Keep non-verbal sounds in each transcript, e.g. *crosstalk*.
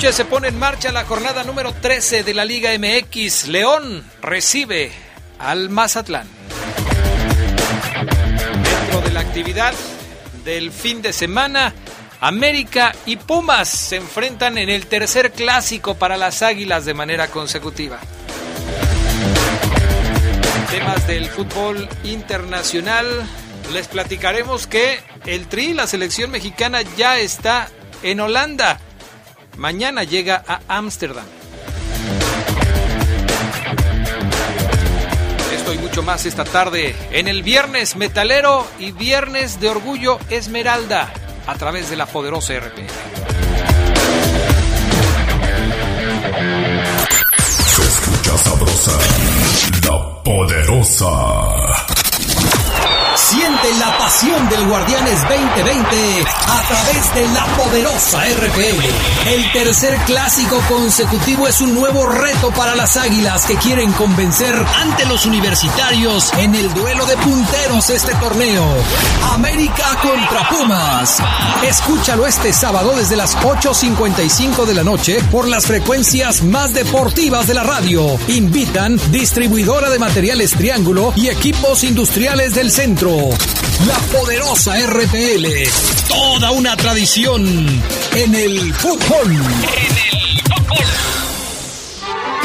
Se pone en marcha la jornada número 13 de la Liga MX. León recibe al Mazatlán. Dentro de la actividad del fin de semana, América y Pumas se enfrentan en el tercer clásico para las Águilas de manera consecutiva. Temas del fútbol internacional, les platicaremos que el Tri, la selección mexicana, ya está en Holanda Mañana llega a Ámsterdam. Esto y mucho más esta tarde en el Viernes Metalero y Viernes de Orgullo Esmeralda a través de la poderosa RP. Se escucha sabrosa, la poderosa. La pasión del Guardianes 2020 a través de la poderosa RPL. El tercer clásico consecutivo es un nuevo reto para las Águilas que quieren convencer ante los universitarios en el duelo de punteros este torneo. América contra Pumas. Escúchalo este sábado desde las 8.55 de la noche por las frecuencias más deportivas de la radio. Invitan distribuidora de materiales Triángulo y equipos industriales del centro. La poderosa RPL. Toda una tradición en el fútbol. En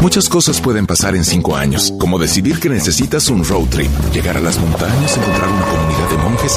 Muchas cosas pueden pasar en cinco años, como decidir que necesitas un road trip, llegar a las montañas, encontrar una comunidad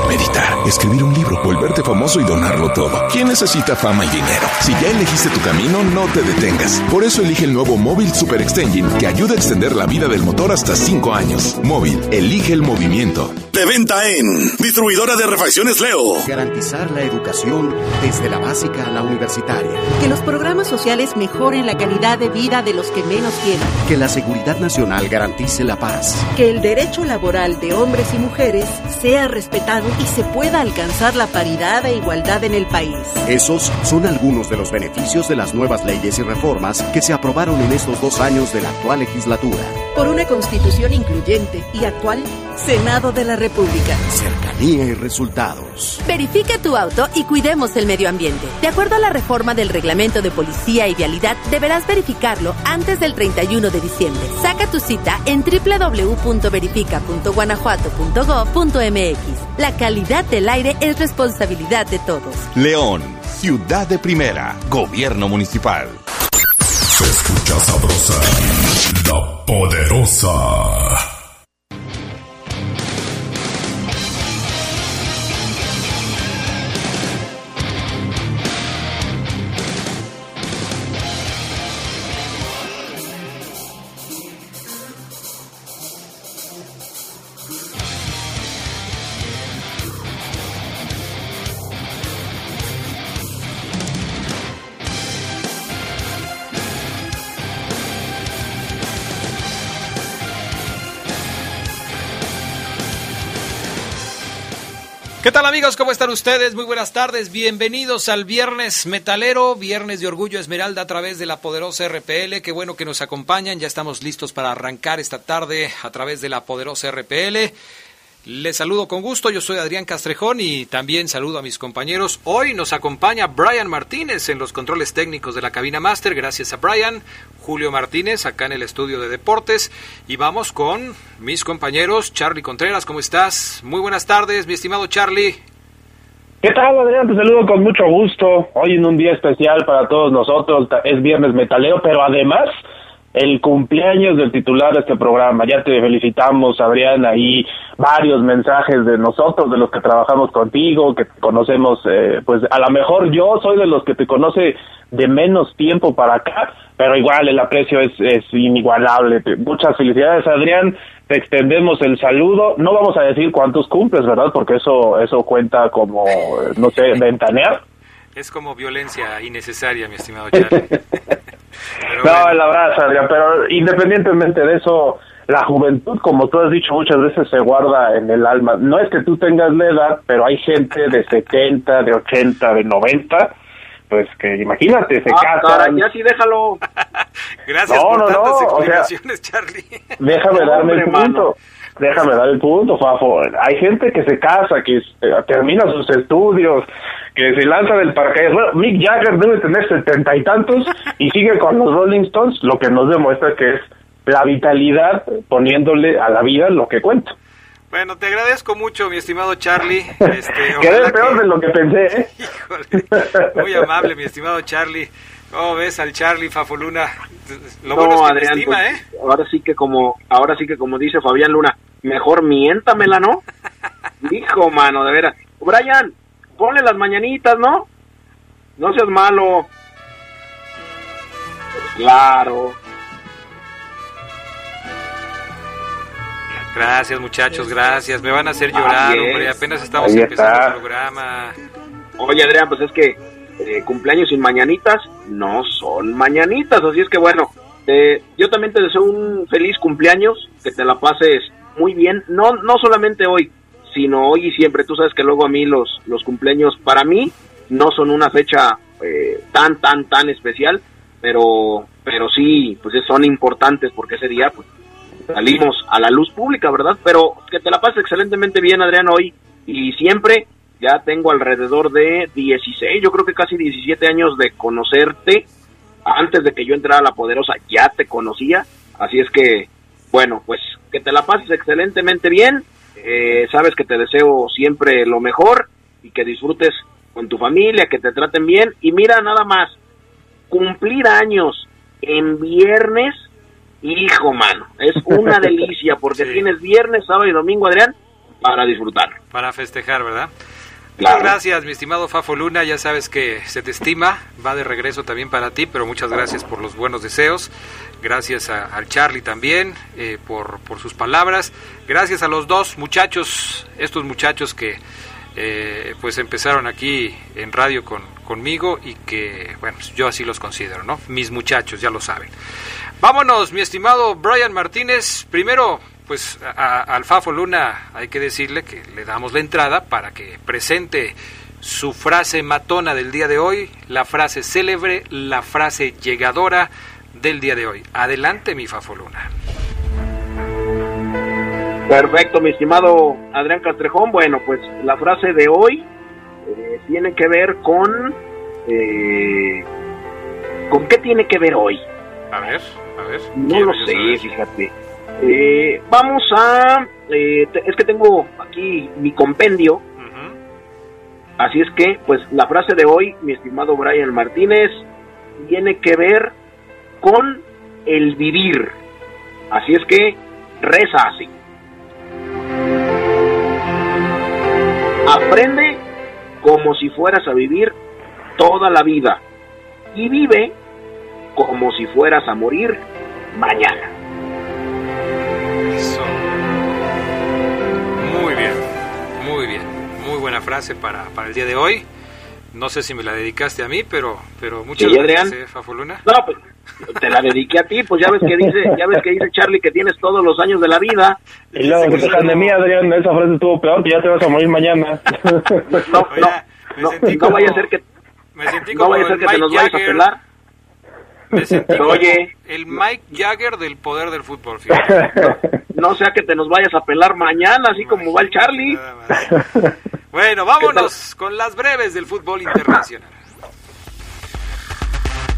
meditar, escribir un libro, volverte famoso y donarlo todo. ¿Quién necesita fama y dinero? Si ya elegiste tu camino, no te detengas. Por eso elige el nuevo Móvil Super Extension que ayuda a extender la vida del motor hasta cinco años. Móvil, elige el movimiento. De venta en Distribuidora de Refacciones Leo. Garantizar la educación desde la básica a la universitaria. Que los programas sociales mejoren la calidad de vida de los que menos tienen. Que la seguridad nacional garantice la paz. Que el derecho laboral de hombres y mujeres sea respetado y se pueda alcanzar la paridad e igualdad en el país. Esos son algunos de los beneficios de las nuevas leyes y reformas que se aprobaron en estos dos años de la actual legislatura. Por una constitución incluyente y actual, Senado de la República. Cercanía y resultados. Verifica tu auto y cuidemos el medio ambiente. De acuerdo a la reforma del reglamento de policía y vialidad, deberás verificarlo antes del 31 de diciembre. Saca tu cita en www.verifica.guanajuato.gov.mx. La calidad del aire es responsabilidad de todos. León, ciudad de primera, gobierno municipal. Se escucha sabrosa, la poderosa. Tal amigos? ¿Cómo están ustedes? Muy buenas tardes. Bienvenidos al Viernes Metalero, Viernes de Orgullo Esmeralda a través de la poderosa RPL. Qué bueno que nos acompañan. Ya estamos listos para arrancar esta tarde a través de la poderosa RPL. Les saludo con gusto, yo soy Adrián Castrejón y también saludo a mis compañeros. Hoy nos acompaña Brian Martínez en los controles técnicos de la cabina máster, gracias a Brian, Julio Martínez acá en el estudio de deportes y vamos con mis compañeros, Charlie Contreras, ¿cómo estás? Muy buenas tardes, mi estimado Charlie. ¿Qué tal, Adrián? Te saludo con mucho gusto. Hoy en un día especial para todos nosotros, es viernes metaleo, pero además el cumpleaños del titular de este programa. Ya te felicitamos, Adrián, ahí varios mensajes de nosotros, de los que trabajamos contigo, que conocemos, eh, pues a lo mejor yo soy de los que te conoce de menos tiempo para acá, pero igual el aprecio es, es inigualable. Muchas felicidades, Adrián. Te extendemos el saludo. No vamos a decir cuántos cumples, ¿verdad? Porque eso, eso cuenta como, no sé, ventanear. Es como violencia innecesaria, mi estimado Charlie. *laughs* no, el abrazo, Adrián, pero independientemente de eso, la juventud, como tú has dicho muchas veces, se guarda en el alma. No es que tú tengas la edad, pero hay gente de 70, de 80, de 90, pues que imagínate, se ah, casan. ya sí, déjalo. *laughs* Gracias por no, tantas explicaciones, Charlie. Déjame *laughs* darme el punto. Déjame dar el punto, Fafo. Hay gente que se casa, que eh, termina sus estudios, que se lanza del paracaídas. Bueno, Mick Jagger debe tener setenta y tantos y sigue con los Rolling Stones, lo que nos demuestra que es la vitalidad poniéndole a la vida lo que cuenta. Bueno, te agradezco mucho, mi estimado Charlie. *laughs* Este, Quedé peor de lo que pensé. ¿eh? *laughs* Híjole, muy amable, mi estimado Charlie. ¿Cómo ves al Charlie Fafoluna? Lo bueno es que Adrián, estima, pues, ¿eh? Ahora sí que como, ahora sí que como dice Fabián Luna, mejor miéntamela, ¿no? *laughs* Hijo, mano, de veras. Brian, ponle las mañanitas, ¿no? No seas malo. claro. Gracias, muchachos, gracias. Me van a hacer llorar, hombre. Apenas estamos empezando el programa. Oye, Adrián, pues es que eh, cumpleaños sin mañanitas no son mañanitas. Así es que bueno, yo también te deseo un feliz cumpleaños, que te la pases muy bien. No, no solamente hoy, sino hoy y siempre. Tú sabes que luego a mí los, los cumpleaños para mí no son una fecha eh, tan, tan, tan especial, pero, pero sí, pues son importantes porque ese día pues, salimos a la luz pública, ¿verdad? Pero que te la pases excelentemente bien, Adrián, hoy y siempre. Ya tengo alrededor de 16, yo creo que casi 17 años de conocerte. Antes de que yo entrara a La Poderosa ya te conocía. Así es que, bueno, pues que te la pases excelentemente bien. Eh, sabes que te deseo siempre lo mejor y que disfrutes con tu familia, que te traten bien. Y mira, nada más, cumplir años en viernes Hijo, mano, es una *laughs* delicia porque tienes viernes, sábado y domingo, Adrián, para disfrutar. Para festejar, ¿verdad? Muchas gracias, mi estimado Fafo Luna. Ya sabes que se te estima. Va de regreso también para ti, pero muchas gracias por los buenos deseos. Gracias al Charlie también eh, por, por sus palabras. Gracias a los dos muchachos, estos muchachos que eh, pues empezaron aquí en radio con, conmigo y que, bueno, yo así los considero, ¿no? Mis muchachos, ya lo saben. Vámonos, mi estimado Brian Martínez. Primero, pues al Fafo Luna hay que decirle que le damos la entrada para que presente su frase matona del día de hoy, la frase célebre, la frase llegadora del día de hoy. Adelante, mi Fafo Luna. Perfecto, mi estimado Adrián Castrejón. Bueno, pues la frase de hoy eh, tiene que ver con... Eh, ¿Con qué tiene que ver hoy? A ver. No lo sé, fíjate. Eh, vamos a... Eh, es que tengo aquí mi compendio. Así es que, pues la frase de hoy, mi estimado Brian Martínez, tiene que ver con el vivir. Así es que reza así. Aprende como si fueras a vivir toda la vida y vive como si fueras a morir mañana. Frase para, para el día de hoy. No sé si me la dedicaste a mí, pero, pero muchas gracias, eh, Fafoluna. No, pues, te la dediqué a ti, pues ya ves que dice, ya ves que dice Charlie que tienes todos los años de la vida. Y luego que te pandemia, Adrián, esa frase estuvo peor, que ya te vas a morir mañana. No, no, no, vaya a ser que, no vaya a ser que te nos vayas a pelar. Me sentí Oye, el Mike Jagger del poder del fútbol. No, no, sea que te nos vayas a pelar mañana, así como va el Charlie. Bueno, vámonos con las breves del fútbol internacional.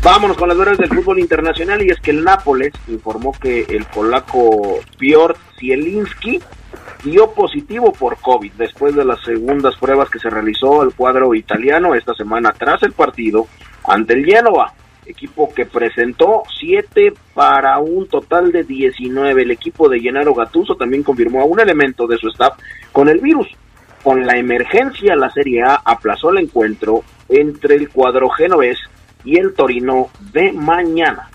Vámonos con las breves del fútbol internacional y es que el Nápoles informó que el polaco Piotr Zielinski dio positivo por COVID después de las segundas pruebas que se realizó el cuadro italiano esta semana tras el partido ante el Genoa, equipo que presentó 7 para un total de 19. El equipo de Gennaro Gattuso también confirmó a un elemento de su staff con el virus. Con la emergencia, la Serie A aplazó el encuentro entre el cuadro genovés y el Torino de mañana.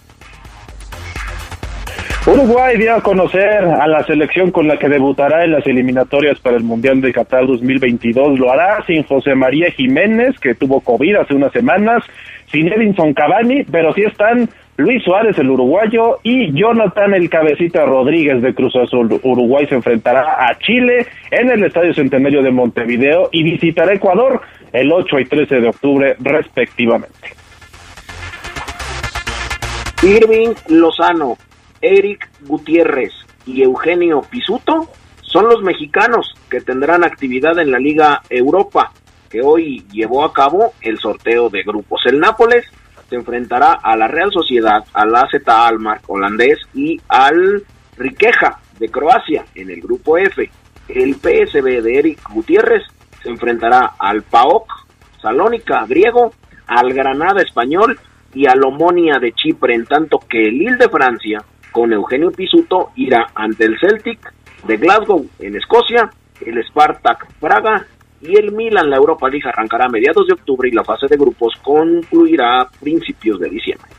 Uruguay dio a conocer a la selección con la que debutará en las eliminatorias para el Mundial de Qatar 2022. Lo hará sin José María Jiménez, que tuvo COVID hace unas semanas, sin Edinson Cavani, pero sí están Luis Suárez, el uruguayo, y Jonathan el Cabecita Rodríguez de Cruz Azul. Uruguay se enfrentará a Chile en el Estadio Centenario de Montevideo y visitará Ecuador el 8 y 13 de octubre respectivamente. Irving Lozano, Eric Gutiérrez y Eugenio Pisuto son los mexicanos que tendrán actividad en la Liga Europa, que hoy llevó a cabo el sorteo de grupos. El Nápoles se enfrentará a la Real Sociedad, al AZ Almar holandés y al Riqueja de Croacia en el grupo F. El PSB de Eric Gutiérrez se enfrentará al PAOK Salónica griego, al Granada español y al Omonia de Chipre, en tanto que el Lille de Francia, con Eugenio Pisuto, irá ante el Celtic de Glasgow en Escocia, el Spartak Praga y el Milan. La Europa League arrancará a mediados de octubre y la fase de grupos concluirá a principios de diciembre.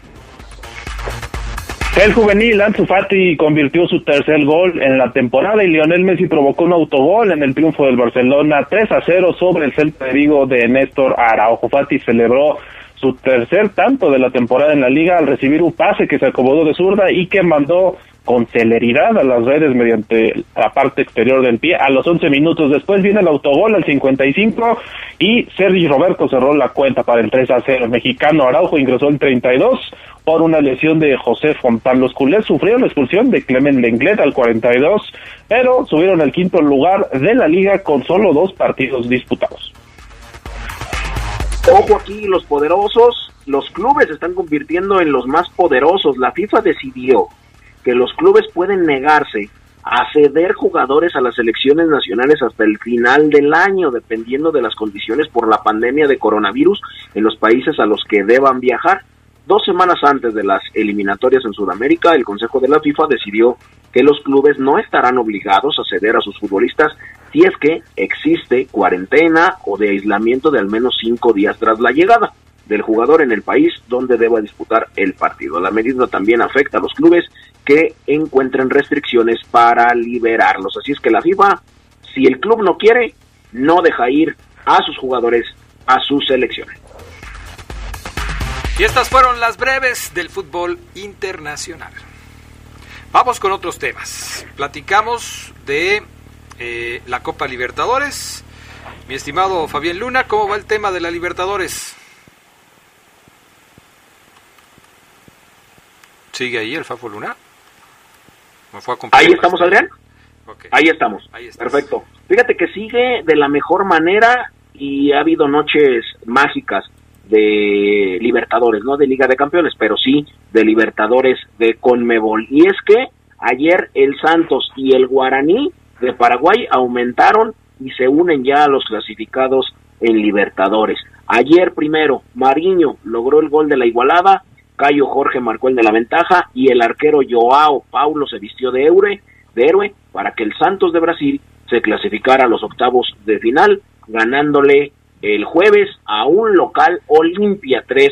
El juvenil Ansu Fati convirtió su tercer gol en la temporada y Lionel Messi provocó un autogol en el triunfo del Barcelona 3 a 0 sobre el Celta de Vigo de Néstor Araujo. Fati celebró su tercer tanto de la temporada en la liga al recibir un pase que se acomodó de zurda y que mandó con celeridad a las redes mediante la parte exterior del pie. A los 11 minutos después viene el autogol al 55 y Sergio Roberto cerró la cuenta para el 3 a 0. El mexicano Araujo ingresó el 32 por una lesión de José Fontán. Los culés sufrieron la expulsión de Clement Lenglet al 42, pero subieron al quinto lugar de la liga con solo dos partidos disputados. Ojo aquí, los poderosos, los clubes se están convirtiendo en los más poderosos. La FIFA decidió que los clubes pueden negarse a ceder jugadores a las selecciones nacionales hasta el final del año, dependiendo de las condiciones por la pandemia de coronavirus en los países a los que deban viajar. Dos semanas antes de las eliminatorias en Sudamérica, el Consejo de la FIFA decidió que los clubes no estarán obligados a ceder a sus futbolistas si es que existe cuarentena o de aislamiento de al menos cinco días tras la llegada del jugador en el país donde deba disputar el partido. La medida también afecta a los clubes que encuentren restricciones para liberarlos. Así es que la FIFA, si el club no quiere, no deja ir a sus jugadores a sus selecciones. Y estas fueron las breves del fútbol internacional. Vamos con otros temas. Platicamos de eh, la Copa Libertadores. Mi estimado Fabián Luna, ¿cómo va el tema de la Libertadores? ¿Sigue ahí el Fafo Luna? Ahí estamos, Adrián. Ahí estamos. Perfecto. Fíjate que sigue de la mejor manera y ha habido noches mágicas de Libertadores, no de Liga de Campeones, pero sí de Libertadores de Conmebol. Y es que ayer el Santos y el Guaraní de Paraguay aumentaron y se unen ya a los clasificados en Libertadores. Ayer primero, Mariño logró el gol de la igualada, Cayo Jorge marcó el de la ventaja y el arquero Joao Paulo se vistió de héroe, de héroe para que el Santos de Brasil se clasificara a los octavos de final, ganándole el jueves a un local Olimpia 3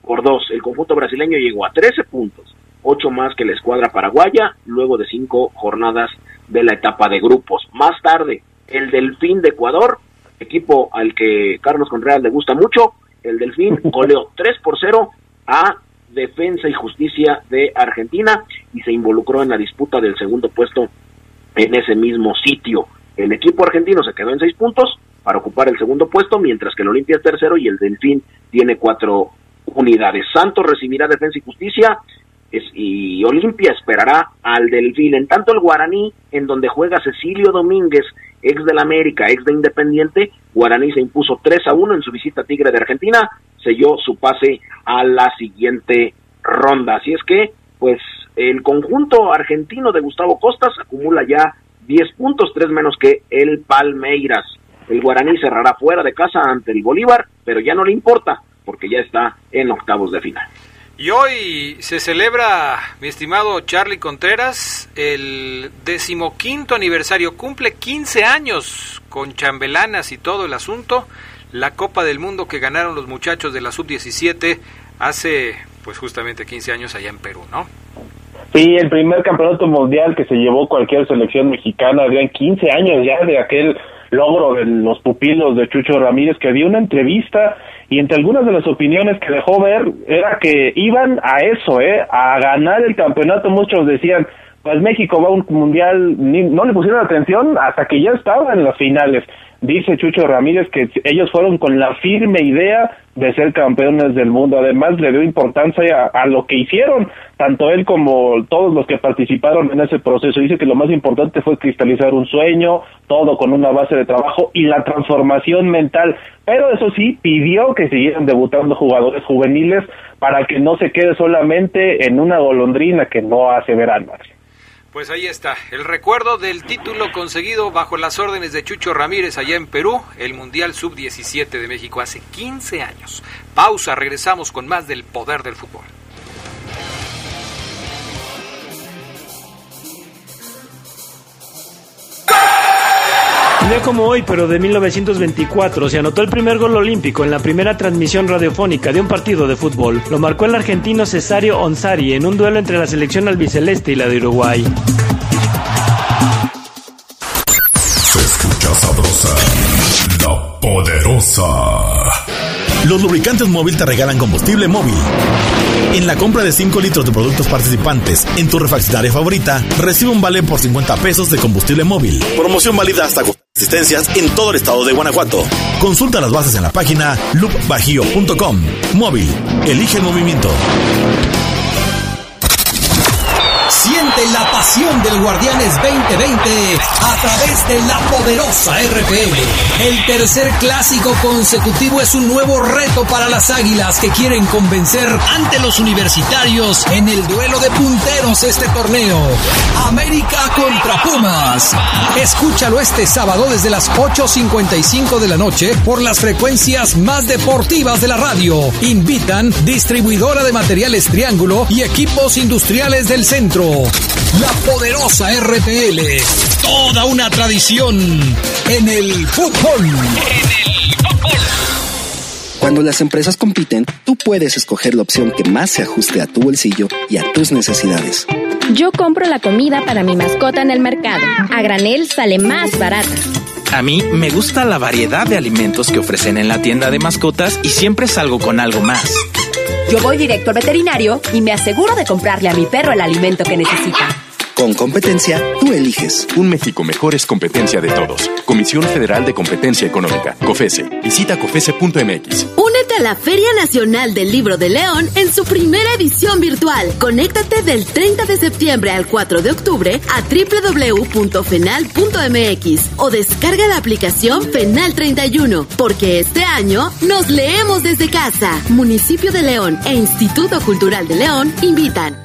por 2. El conjunto brasileño llegó a 13 puntos, 8 más que la escuadra paraguaya, luego de 5 jornadas de la etapa de grupos. Más tarde, el Delfín de Ecuador, equipo al que Carlos Contreras le gusta mucho, el Delfín *laughs* goleó 3 por 0 a Defensa y Justicia de Argentina y se involucró en la disputa del segundo puesto en ese mismo sitio. El equipo argentino se quedó en seis puntos para ocupar el segundo puesto, mientras que el Olimpia es tercero y el Delfín tiene cuatro unidades. Santos recibirá Defensa y Justicia y Olimpia esperará al Delfín. En tanto el Guaraní, en donde juega Cecilio Domínguez, ex del América, ex de Independiente, Guaraní se impuso 3 a 1 en su visita a Tigre de Argentina, selló su pase a la siguiente ronda. Así es que, pues, el conjunto argentino de Gustavo Costas acumula ya 10 puntos, 3 menos que el Palmeiras. El Guaraní cerrará fuera de casa ante el Bolívar, pero ya no le importa, porque ya está en octavos de final. Y hoy se celebra, mi estimado Charlie Contreras, el decimoquinto aniversario. Cumple 15 años con chambelanas y todo el asunto. La Copa del Mundo que ganaron los muchachos de la Sub-17 hace, pues justamente 15 años allá en Perú, ¿no? Sí, el primer campeonato mundial que se llevó cualquier selección mexicana, habían 15 años ya de aquel logro de los pupilos de Chucho Ramírez, que dio una entrevista y entre algunas de las opiniones que dejó ver era que iban a eso, ¿eh? a ganar el campeonato. Muchos decían, pues México va a un mundial, no le pusieron atención hasta que ya estaba en las finales. Dice Chucho Ramírez que ellos fueron con la firme idea de ser campeones del mundo. Además, le dio importancia a, lo que hicieron, tanto él como todos los que participaron en ese proceso. Dice que lo más importante fue cristalizar un sueño, todo con una base de trabajo y la transformación mental. Pero eso sí, pidió que siguieran debutando jugadores juveniles para que no se quede solamente en una golondrina que no hace verano. Pues ahí está, el recuerdo del título conseguido bajo las órdenes de Chucho Ramírez allá en Perú, el Mundial Sub-17 de México hace 15 años. Pausa, regresamos con más del poder del fútbol. Un día como hoy, pero de 1924, se anotó el primer gol olímpico en la primera transmisión radiofónica de un partido de fútbol. Lo marcó el argentino Cesario Onsari en un duelo entre la selección albiceleste y la de Uruguay. Los lubricantes móvil te regalan combustible móvil. En la compra de 5 litros de productos participantes en tu refaccionaria favorita, recibe un vale por 50 pesos de combustible móvil. Promoción válida hasta asistencias en todo el estado de Guanajuato. Consulta las bases en la página loopbajío.com. Móvil, elige el movimiento. La pasión del Guardianes 2020 a través de la poderosa RPL. El tercer clásico consecutivo es un nuevo reto para las Águilas que quieren convencer ante los universitarios en el duelo de punteros este torneo. América contra Pumas. Escúchalo este sábado desde las 8.55 de la noche por las frecuencias más deportivas de la radio. Invitan distribuidora de materiales Triángulo y equipos industriales del centro. La poderosa RPL. Toda una tradición en el fútbol. Cuando las empresas compiten, tú puedes escoger la opción que más se ajuste a tu bolsillo y a tus necesidades. Yo compro la comida para mi mascota en el mercado. A granel sale más barata. A mí me gusta la variedad de alimentos que ofrecen en la tienda de mascotas y siempre salgo con algo más. Yo voy directo al veterinario y me aseguro de comprarle a mi perro el alimento que necesita. Con competencia, tú eliges. Un México mejor es competencia de todos. Comisión Federal de Competencia Económica, COFESE. Visita COFESE.mx. Únete a la Feria Nacional del Libro de León en su primera edición virtual. Conéctate del 30 de septiembre al 4 de octubre a www.fenal.mx o descarga la aplicación Fenal 31, porque este año nos leemos desde casa. Municipio de León e Instituto Cultural de León invitan.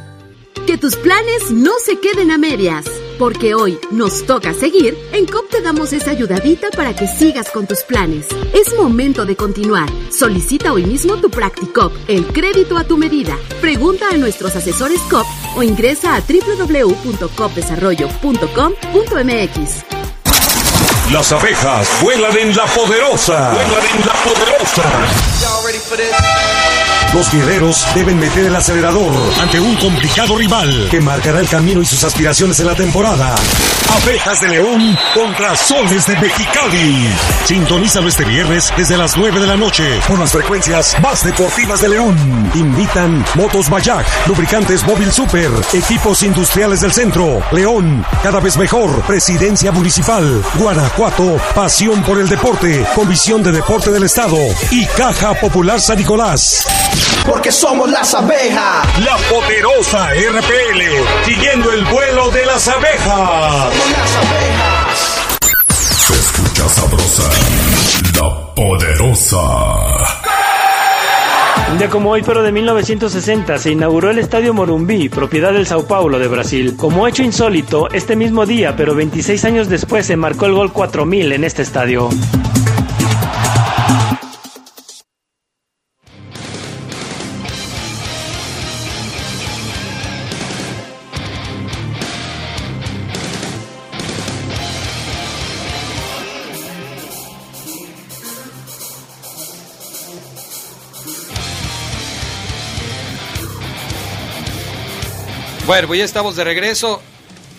Que tus planes no se queden a medias, porque hoy nos toca seguir. En COP te damos esa ayudadita para que sigas con tus planes. Es momento de continuar. Solicita hoy mismo tu Practicop, el crédito a tu medida. Pregunta a nuestros asesores COP o ingresa a www.copdesarrollo.com.mx. Las abejas vuelan en la poderosa. Vuelan en la poderosa. Los guerreros deben meter el acelerador ante un complicado rival que marcará el camino y sus aspiraciones en la temporada. Abejas de León contra Soles de Mexicali. Sintonízalo este viernes desde las 9 de la noche por las frecuencias más deportivas de León. Invitan Motos Bayac, Lubricantes Móvil Super, Equipos Industriales del Centro, León, cada vez mejor, Presidencia Municipal, Guanajuato, Pasión por el Deporte, Comisión de Deporte del Estado y Caja Popular San Nicolás. Porque somos las abejas. La poderosa RPL, siguiendo el vuelo de las abejas. Se escucha sabrosa, la poderosa. Un día como hoy, pero de 1960, se inauguró el Estadio Morumbi, propiedad del Sao Paulo de Brasil. Como hecho insólito, este mismo día, pero 26 años después, se marcó el gol 4000 en este estadio. Bueno, pues ya estamos de regreso.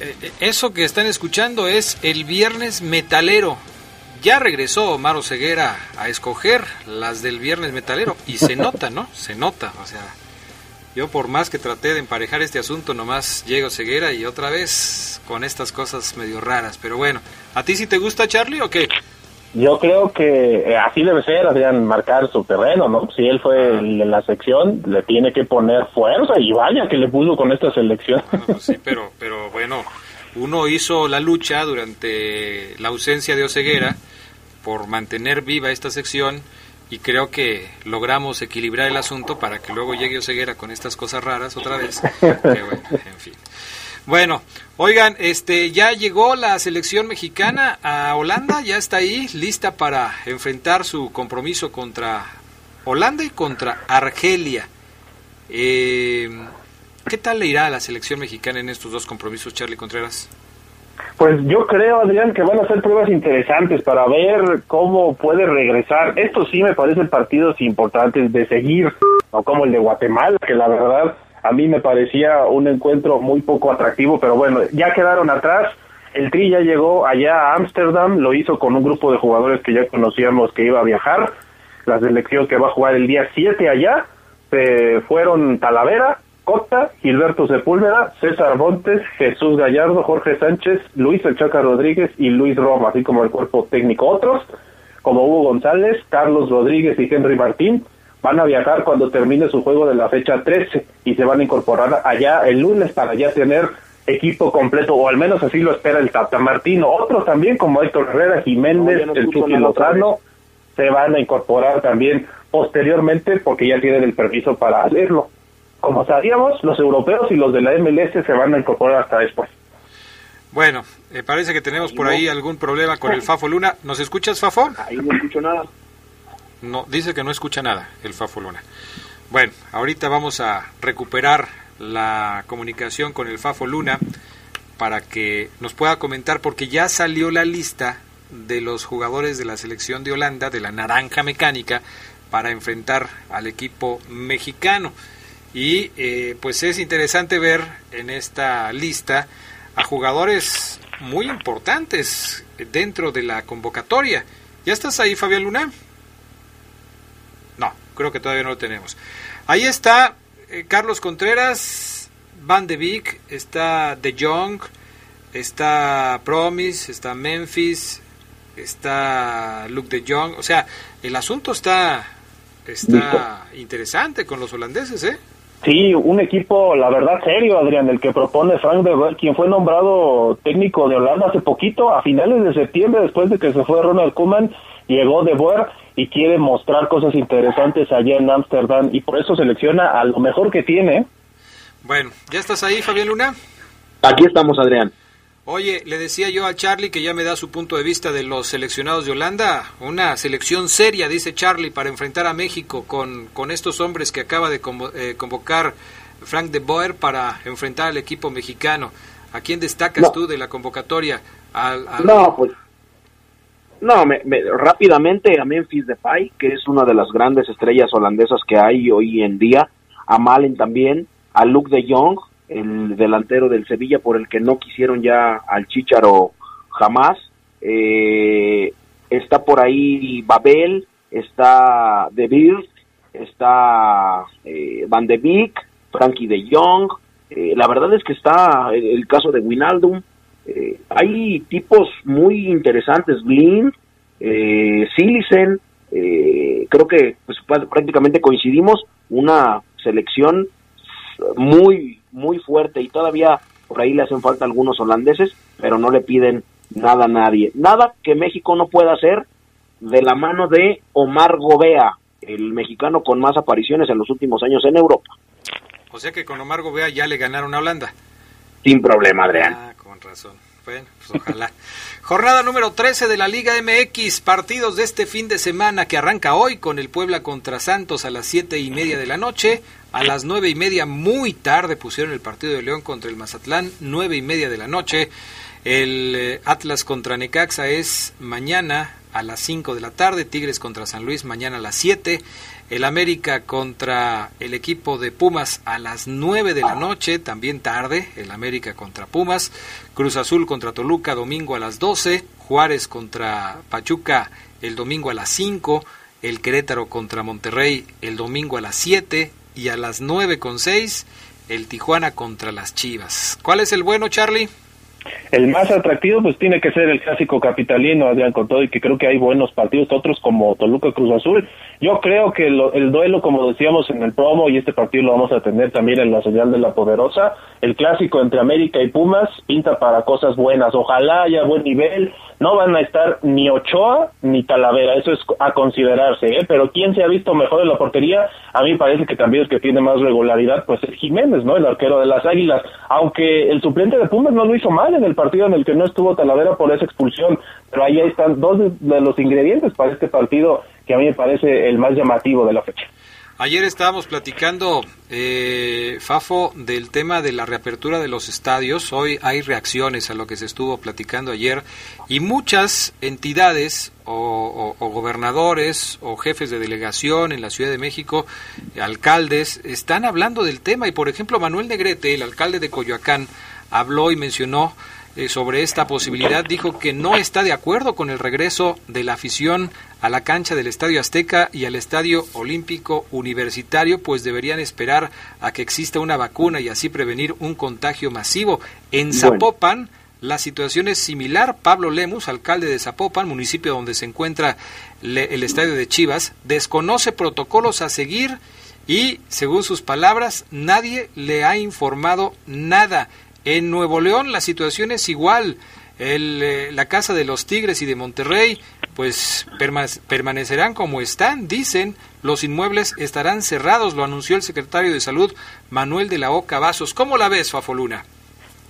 Eh, eh, Eso que están escuchando es el Viernes Metalero. Ya regresó Omar Ceguera a escoger las del Viernes Metalero y se *laughs* nota, ¿no? Se nota, o sea, yo por más que traté de emparejar este asunto, nomás llego Ceguera y otra vez con estas cosas medio raras. Pero bueno, ¿a ti sí te gusta Charlie o qué? Yo creo que eh, así debe ser, Adrián, marcar su terreno, ¿no? Si él fue el de la sección, le tiene que poner fuerza y vaya que le puso con esta selección. Sí, pero, pero bueno, uno hizo la lucha durante la ausencia de Oceguera por mantener viva esta sección y creo que logramos equilibrar el asunto para que luego llegue Oceguera con estas cosas raras otra vez. *laughs* Pero bueno, en fin. Bueno, oigan, este ya llegó la selección mexicana a Holanda, ya está ahí lista para enfrentar su compromiso contra Holanda y contra Argelia. Eh, ¿Qué tal le irá a la selección mexicana en estos dos compromisos, Charlie Contreras? Pues yo creo, Adrián, que van a ser pruebas interesantes para ver cómo puede regresar. Estos sí me parecen partidos importantes de seguir, no como el de Guatemala, que la verdad a mí me parecía un encuentro muy poco atractivo, pero bueno, ya quedaron atrás. El Tri ya llegó allá a Ámsterdam, lo hizo con un grupo de jugadores que ya conocíamos que iba a viajar. La selección que va a jugar el día 7 allá, se fueron Talavera, Cota, Gilberto Sepúlveda, César Montes, Jesús Gallardo, Jorge Sánchez, Luis El Chaca Rodríguez y Luis Roma, así como el cuerpo técnico. Otros, como Hugo González, Carlos Rodríguez y Henry Martín, van a viajar cuando termine su juego de la fecha 13 y se van a incorporar allá el lunes para ya tener equipo completo, o al menos así lo espera el Tata Martino. Otros también, como Héctor Herrera, Jiménez, No, el Chucky Lozano, se van a incorporar también posteriormente porque ya tienen el permiso para hacerlo. Como sabíamos, los europeos y los de la MLS se van a incorporar hasta después. Bueno, eh, parece que tenemos por ahí algún problema con el Fafo Luna. ¿Nos escuchas, Fafo? Ahí no escucho nada. No, dice que no escucha nada el Fafo Luna. Bueno, ahorita vamos a recuperar la comunicación con el Fafo Luna para que nos pueda comentar porque ya salió la lista de los jugadores de la selección de Holanda, de la naranja mecánica, para enfrentar al equipo mexicano. Y eh, pues es interesante ver en esta lista a jugadores muy importantes dentro de la convocatoria. ¿Ya estás ahí, Fabián Luna? Creo que todavía no lo tenemos. Ahí está eh, Carlos Contreras, Van de Beek, está De Jong, está Promise, está Memphis, está Luke De Jong. O sea, el asunto está, está interesante con los holandeses, ¿eh? Sí, un equipo, la verdad, serio, Adrián, el que propone Frank de Boer, quien fue nombrado técnico de Holanda hace poquito, a finales de septiembre, después de que se fue Ronald Koeman, llegó de Boer y quiere mostrar cosas interesantes allá en Ámsterdam y por eso selecciona a lo mejor que tiene. Bueno, ¿ya estás ahí, Fabián Luna? Aquí estamos, Adrián. Oye, le decía yo a Charlie que ya me da su punto de vista de los seleccionados de Holanda. Una selección seria, dice Charlie, para enfrentar a México con, con estos hombres que acaba de convo- eh, convocar Frank de Boer para enfrentar al equipo mexicano. ¿A quién destacas No. tú de la convocatoria? Al, al- No, pues. No, me- me- rápidamente a Memphis Depay, que es una de las grandes estrellas holandesas que hay hoy en día, a Malen también, a Luke de Jong, el delantero del Sevilla por el que no quisieron ya al Chicharo jamás. Eh, está por ahí Babel, está De Beers, está eh, Van de Beek, Frankie de Jong. Eh, la verdad es que está el, caso de Winaldum. Eh, hay tipos muy interesantes, Blind, eh, Silicen, eh, creo que pues, prácticamente coincidimos, una selección muy, muy fuerte y todavía por ahí le hacen falta algunos holandeses, pero no le piden nada a nadie. Nada que México no pueda hacer de la mano de Omar Gobea, el mexicano con más apariciones en los últimos años en Europa. O sea que con Omar Gobea ya le ganaron a Holanda. Sin problema, Adrián. Ah, razón. Bueno, pues ojalá. *laughs* Jornada número 13 de la Liga MX. Partidos de este fin de semana que arranca hoy con el Puebla contra Santos a las siete y media de la noche. A las nueve y media, muy tarde, pusieron el partido de León contra el Mazatlán, nueve y media de la noche. El eh, Atlas contra Necaxa es mañana a las 5 de la tarde, Tigres contra San Luis mañana a las 7, el América contra el equipo de Pumas a las 9 de la noche, también tarde, el América contra Pumas, Cruz Azul contra Toluca domingo a las 12, Juárez contra Pachuca el domingo a las 5, el Querétaro contra Monterrey el domingo a las 7 y a las 9 con 6 el Tijuana contra las Chivas. ¿Cuál es el bueno, Charlie? El más atractivo pues tiene que ser el clásico capitalino, Adrián, con todo y que creo que hay buenos partidos, otros como Toluca Cruz Azul. Yo creo que el duelo, como decíamos en el promo, y este partido lo vamos a tener también en la señal de la poderosa, el clásico entre América y Pumas pinta para cosas buenas. Ojalá haya buen nivel, no van a estar ni Ochoa ni Talavera, eso es a considerarse, ¿eh? pero ¿quién se ha visto mejor en la portería? A mí parece que también el que tiene más regularidad, pues es Jiménez, ¿no? El arquero de las Águilas, aunque el suplente de Pumas no lo hizo mal en el partido en el que no estuvo Talavera por esa expulsión, pero ahí están dos de los ingredientes para este partido que a mí me parece el más llamativo de la fecha. Ayer estábamos platicando, eh, Fafo, del tema de la reapertura de los estadios. Hoy hay reacciones a lo que se estuvo platicando ayer y muchas entidades o, gobernadores o jefes de delegación en la Ciudad de México, alcaldes, están hablando del tema. Y por ejemplo, Manuel Negrete, el alcalde de Coyoacán, habló y mencionó eh, sobre esta posibilidad, dijo que no está de acuerdo con el regreso de la afición a la cancha del Estadio Azteca y al Estadio Olímpico Universitario, pues deberían esperar a que exista una vacuna y así prevenir un contagio masivo. En Zapopan, la situación es similar. Pablo Lemus, alcalde de Zapopan, municipio donde se encuentra el estadio de Chivas, desconoce protocolos a seguir y, según sus palabras, nadie le ha informado nada. En Nuevo León la situación es igual. El, eh, la Casa de los Tigres y de Monterrey pues permanecerán como están, dicen, los inmuebles estarán cerrados, lo anunció el secretario de Salud Manuel de la Oca Vasos. ¿Cómo la ves, Fafoluna?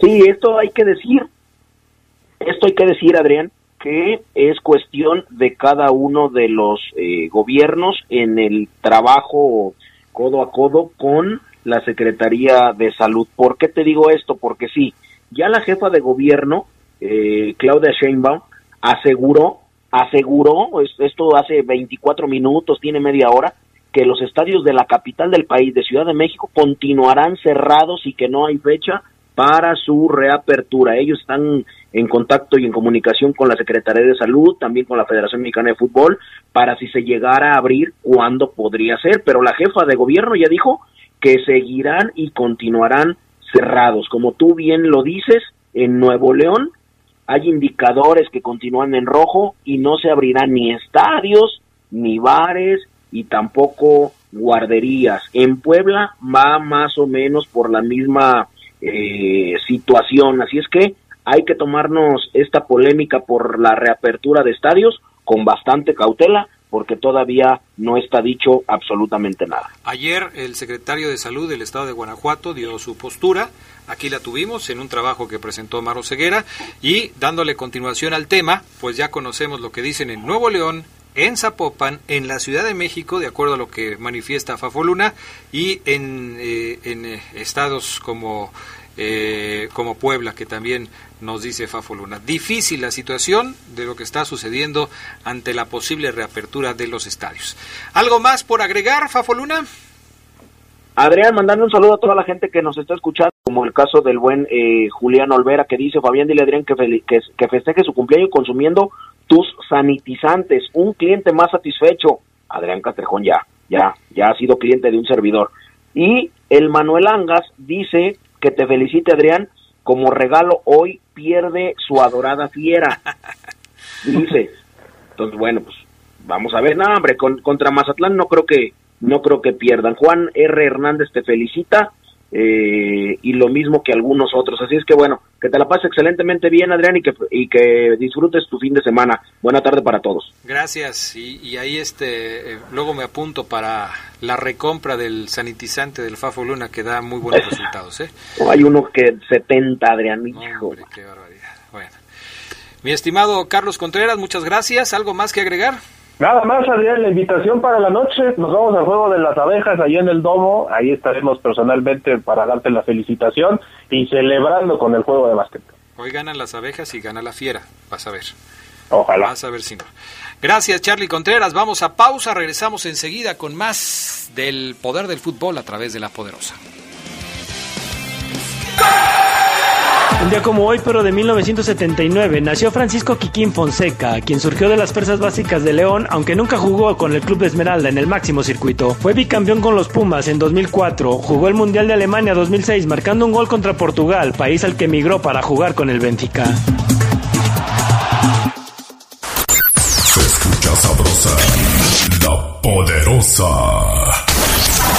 Sí, esto hay que decir, esto hay que decir, Adrián, que es cuestión de cada uno de los eh, gobiernos en el trabajo codo a codo con la Secretaría de Salud. ¿Por qué te digo esto? Porque sí, ya la jefa de gobierno, eh, Claudia Sheinbaum, aseguró aseguró, esto hace 24 minutos, tiene media hora, que los estadios de la capital del país, de Ciudad de México, continuarán cerrados y que no hay fecha para su reapertura. Ellos están en contacto y en comunicación con la Secretaría de Salud, también con la Federación Mexicana de Fútbol, para si se llegara a abrir, cuándo podría ser. Pero la jefa de gobierno ya dijo que seguirán y continuarán cerrados. Como tú bien lo dices, en Nuevo León hay indicadores que continúan en rojo y no se abrirán ni estadios, ni bares y tampoco guarderías. En Puebla va más o menos por la misma eh, situación, así es que hay que tomarnos esta polémica por la reapertura de estadios con bastante cautela porque todavía no está dicho absolutamente nada. Ayer el secretario de Salud del Estado de Guanajuato dio su postura, aquí la tuvimos en un trabajo que presentó Maro Ceguera y dándole continuación al tema, pues ya conocemos lo que dicen en Nuevo León, en Zapopan, en la Ciudad de México, de acuerdo a lo que manifiesta Fafoluna, y en, eh, en eh, estados como eh, como Puebla, que también nos dice Fafo Luna. Difícil la situación de lo que está sucediendo ante la posible reapertura de los estadios. ¿Algo más por agregar, Fafo Luna? Adrián, mandando un saludo a toda la gente que nos está escuchando. como el caso del buen eh, Julián Olvera que dice, Fabián, dile a Adrián que, que, que festeje su cumpleaños consumiendo tus sanitizantes, un cliente más satisfecho. Adrián Castrejón ya, ya, ya ha sido cliente de un servidor. Y el Manuel Angas dice que te felicite Adrián, como regalo hoy pierde su adorada fiera. Dice. Entonces, bueno, pues vamos a ver. No, hombre, contra Mazatlán no creo que no creo que pierdan. Juan R. Hernández te felicita eh, y lo mismo que algunos otros. Así es que bueno, que te la pases excelentemente bien, Adrián, y que, y que disfrutes tu fin de semana. Buena tarde para todos. Gracias. Y, ahí este, eh, luego me apunto para la recompra del sanitizante del Fafo Luna que da muy buenos *laughs* resultados. ¿eh? hay uno que 70, Adrián. Hombre, qué barbaridad. Bueno. Mi estimado Carlos Contreras, muchas gracias. ¿Algo más que agregar? Nada más, Adrián, la invitación para la noche. Nos vamos al juego de las abejas ahí en el domo. Ahí estaremos personalmente para darte la felicitación y celebrando con el juego de básquet. Hoy ganan las abejas y gana la fiera. Vas a ver. Ojalá. Vas a ver si no. Gracias, Charlie Contreras. Vamos a pausa. Regresamos enseguida con más del poder del fútbol a través de la poderosa. Un día como hoy, pero de 1979, nació Francisco Quiquín Fonseca, quien surgió de las fuerzas básicas de León, aunque nunca jugó con el Club de Esmeralda en el máximo circuito. Fue bicampeón con los Pumas en 2004, jugó el Mundial de Alemania 2006, marcando un gol contra Portugal, país al que emigró para jugar con el Benfica. Se escucha sabrosa, la poderosa.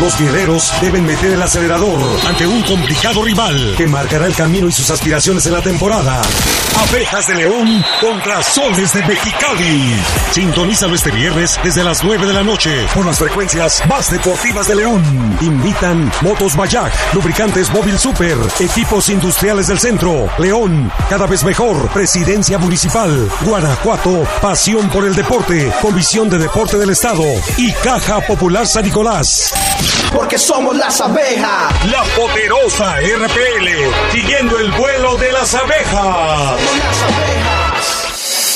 Los guerreros deben meter el acelerador ante un complicado rival que marcará el camino y sus aspiraciones en la temporada. Abejas de León contra Soles de Mexicali. Sintonízalo este viernes desde las 9 de la noche por las frecuencias más deportivas de León. Invitan Motos Bayak, Lubricantes Móvil Super, Equipos Industriales del Centro, León, cada vez mejor, Presidencia Municipal, Guanajuato, Pasión por el Deporte, Comisión de Deporte del Estado y Caja Popular San Nicolás. Porque somos las abejas. La poderosa RPL, siguiendo el vuelo de las abejas.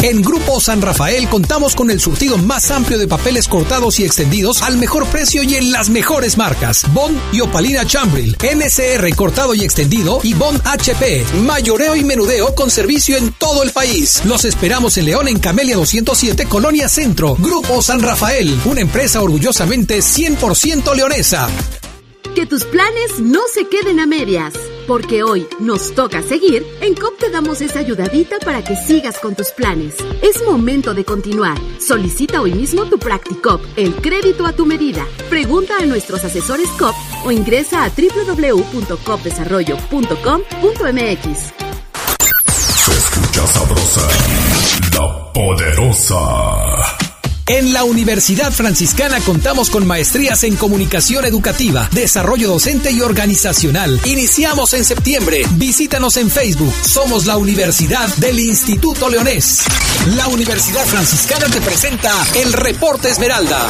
En Grupo San Rafael contamos con el surtido más amplio de papeles cortados y extendidos al mejor precio y en las mejores marcas. Bond y Opalina Chambril, NSR cortado y extendido y Bond HP, mayoreo y menudeo con servicio en todo el país. Los esperamos en León en Camelia 207, Colonia Centro. Grupo San Rafael, una empresa orgullosamente 100% leonesa. Que tus planes no se queden a medias. Porque hoy nos toca seguir, en COP te damos esa ayudadita para que sigas con tus planes. Es momento de continuar. Solicita hoy mismo tu Practicop, el crédito a tu medida. Pregunta a nuestros asesores COP o ingresa a www.copdesarrollo.com.mx. Se escucha sabrosa, la poderosa. En la Universidad Franciscana contamos con maestrías en comunicación educativa, desarrollo docente y organizacional. Iniciamos en septiembre. Visítanos en Facebook. Somos la Universidad del Instituto Leonés. La Universidad Franciscana te presenta el Reporte Esmeralda.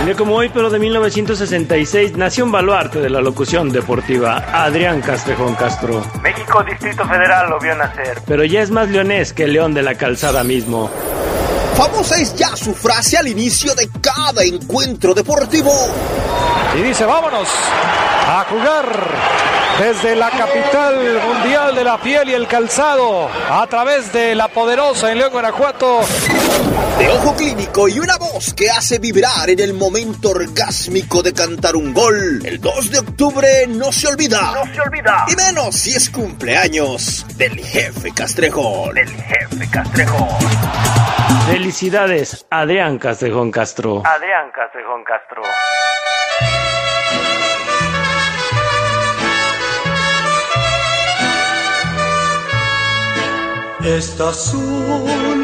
Un día como hoy, pero de 1966, nació un baluarte de la locución deportiva, Adrián Castrejón Castro. México Distrito Federal lo vio nacer. Pero ya es más leonés que el león de la calzada mismo. Famosa es ya su frase al inicio de cada encuentro deportivo. Y dice, vámonos a jugar desde la capital mundial de la piel y el calzado, a través de la poderosa en León, Guanajuato. De ojo clínico y una voz que hace vibrar en el momento orgásmico de cantar un gol. El 2 de octubre no se olvida. No se olvida. Y menos si es cumpleaños del jefe Castrejón. Del jefe Castrejón. Felicidades, Adrián Castrejón Castro. Adrián Castrejón Castro. Estas son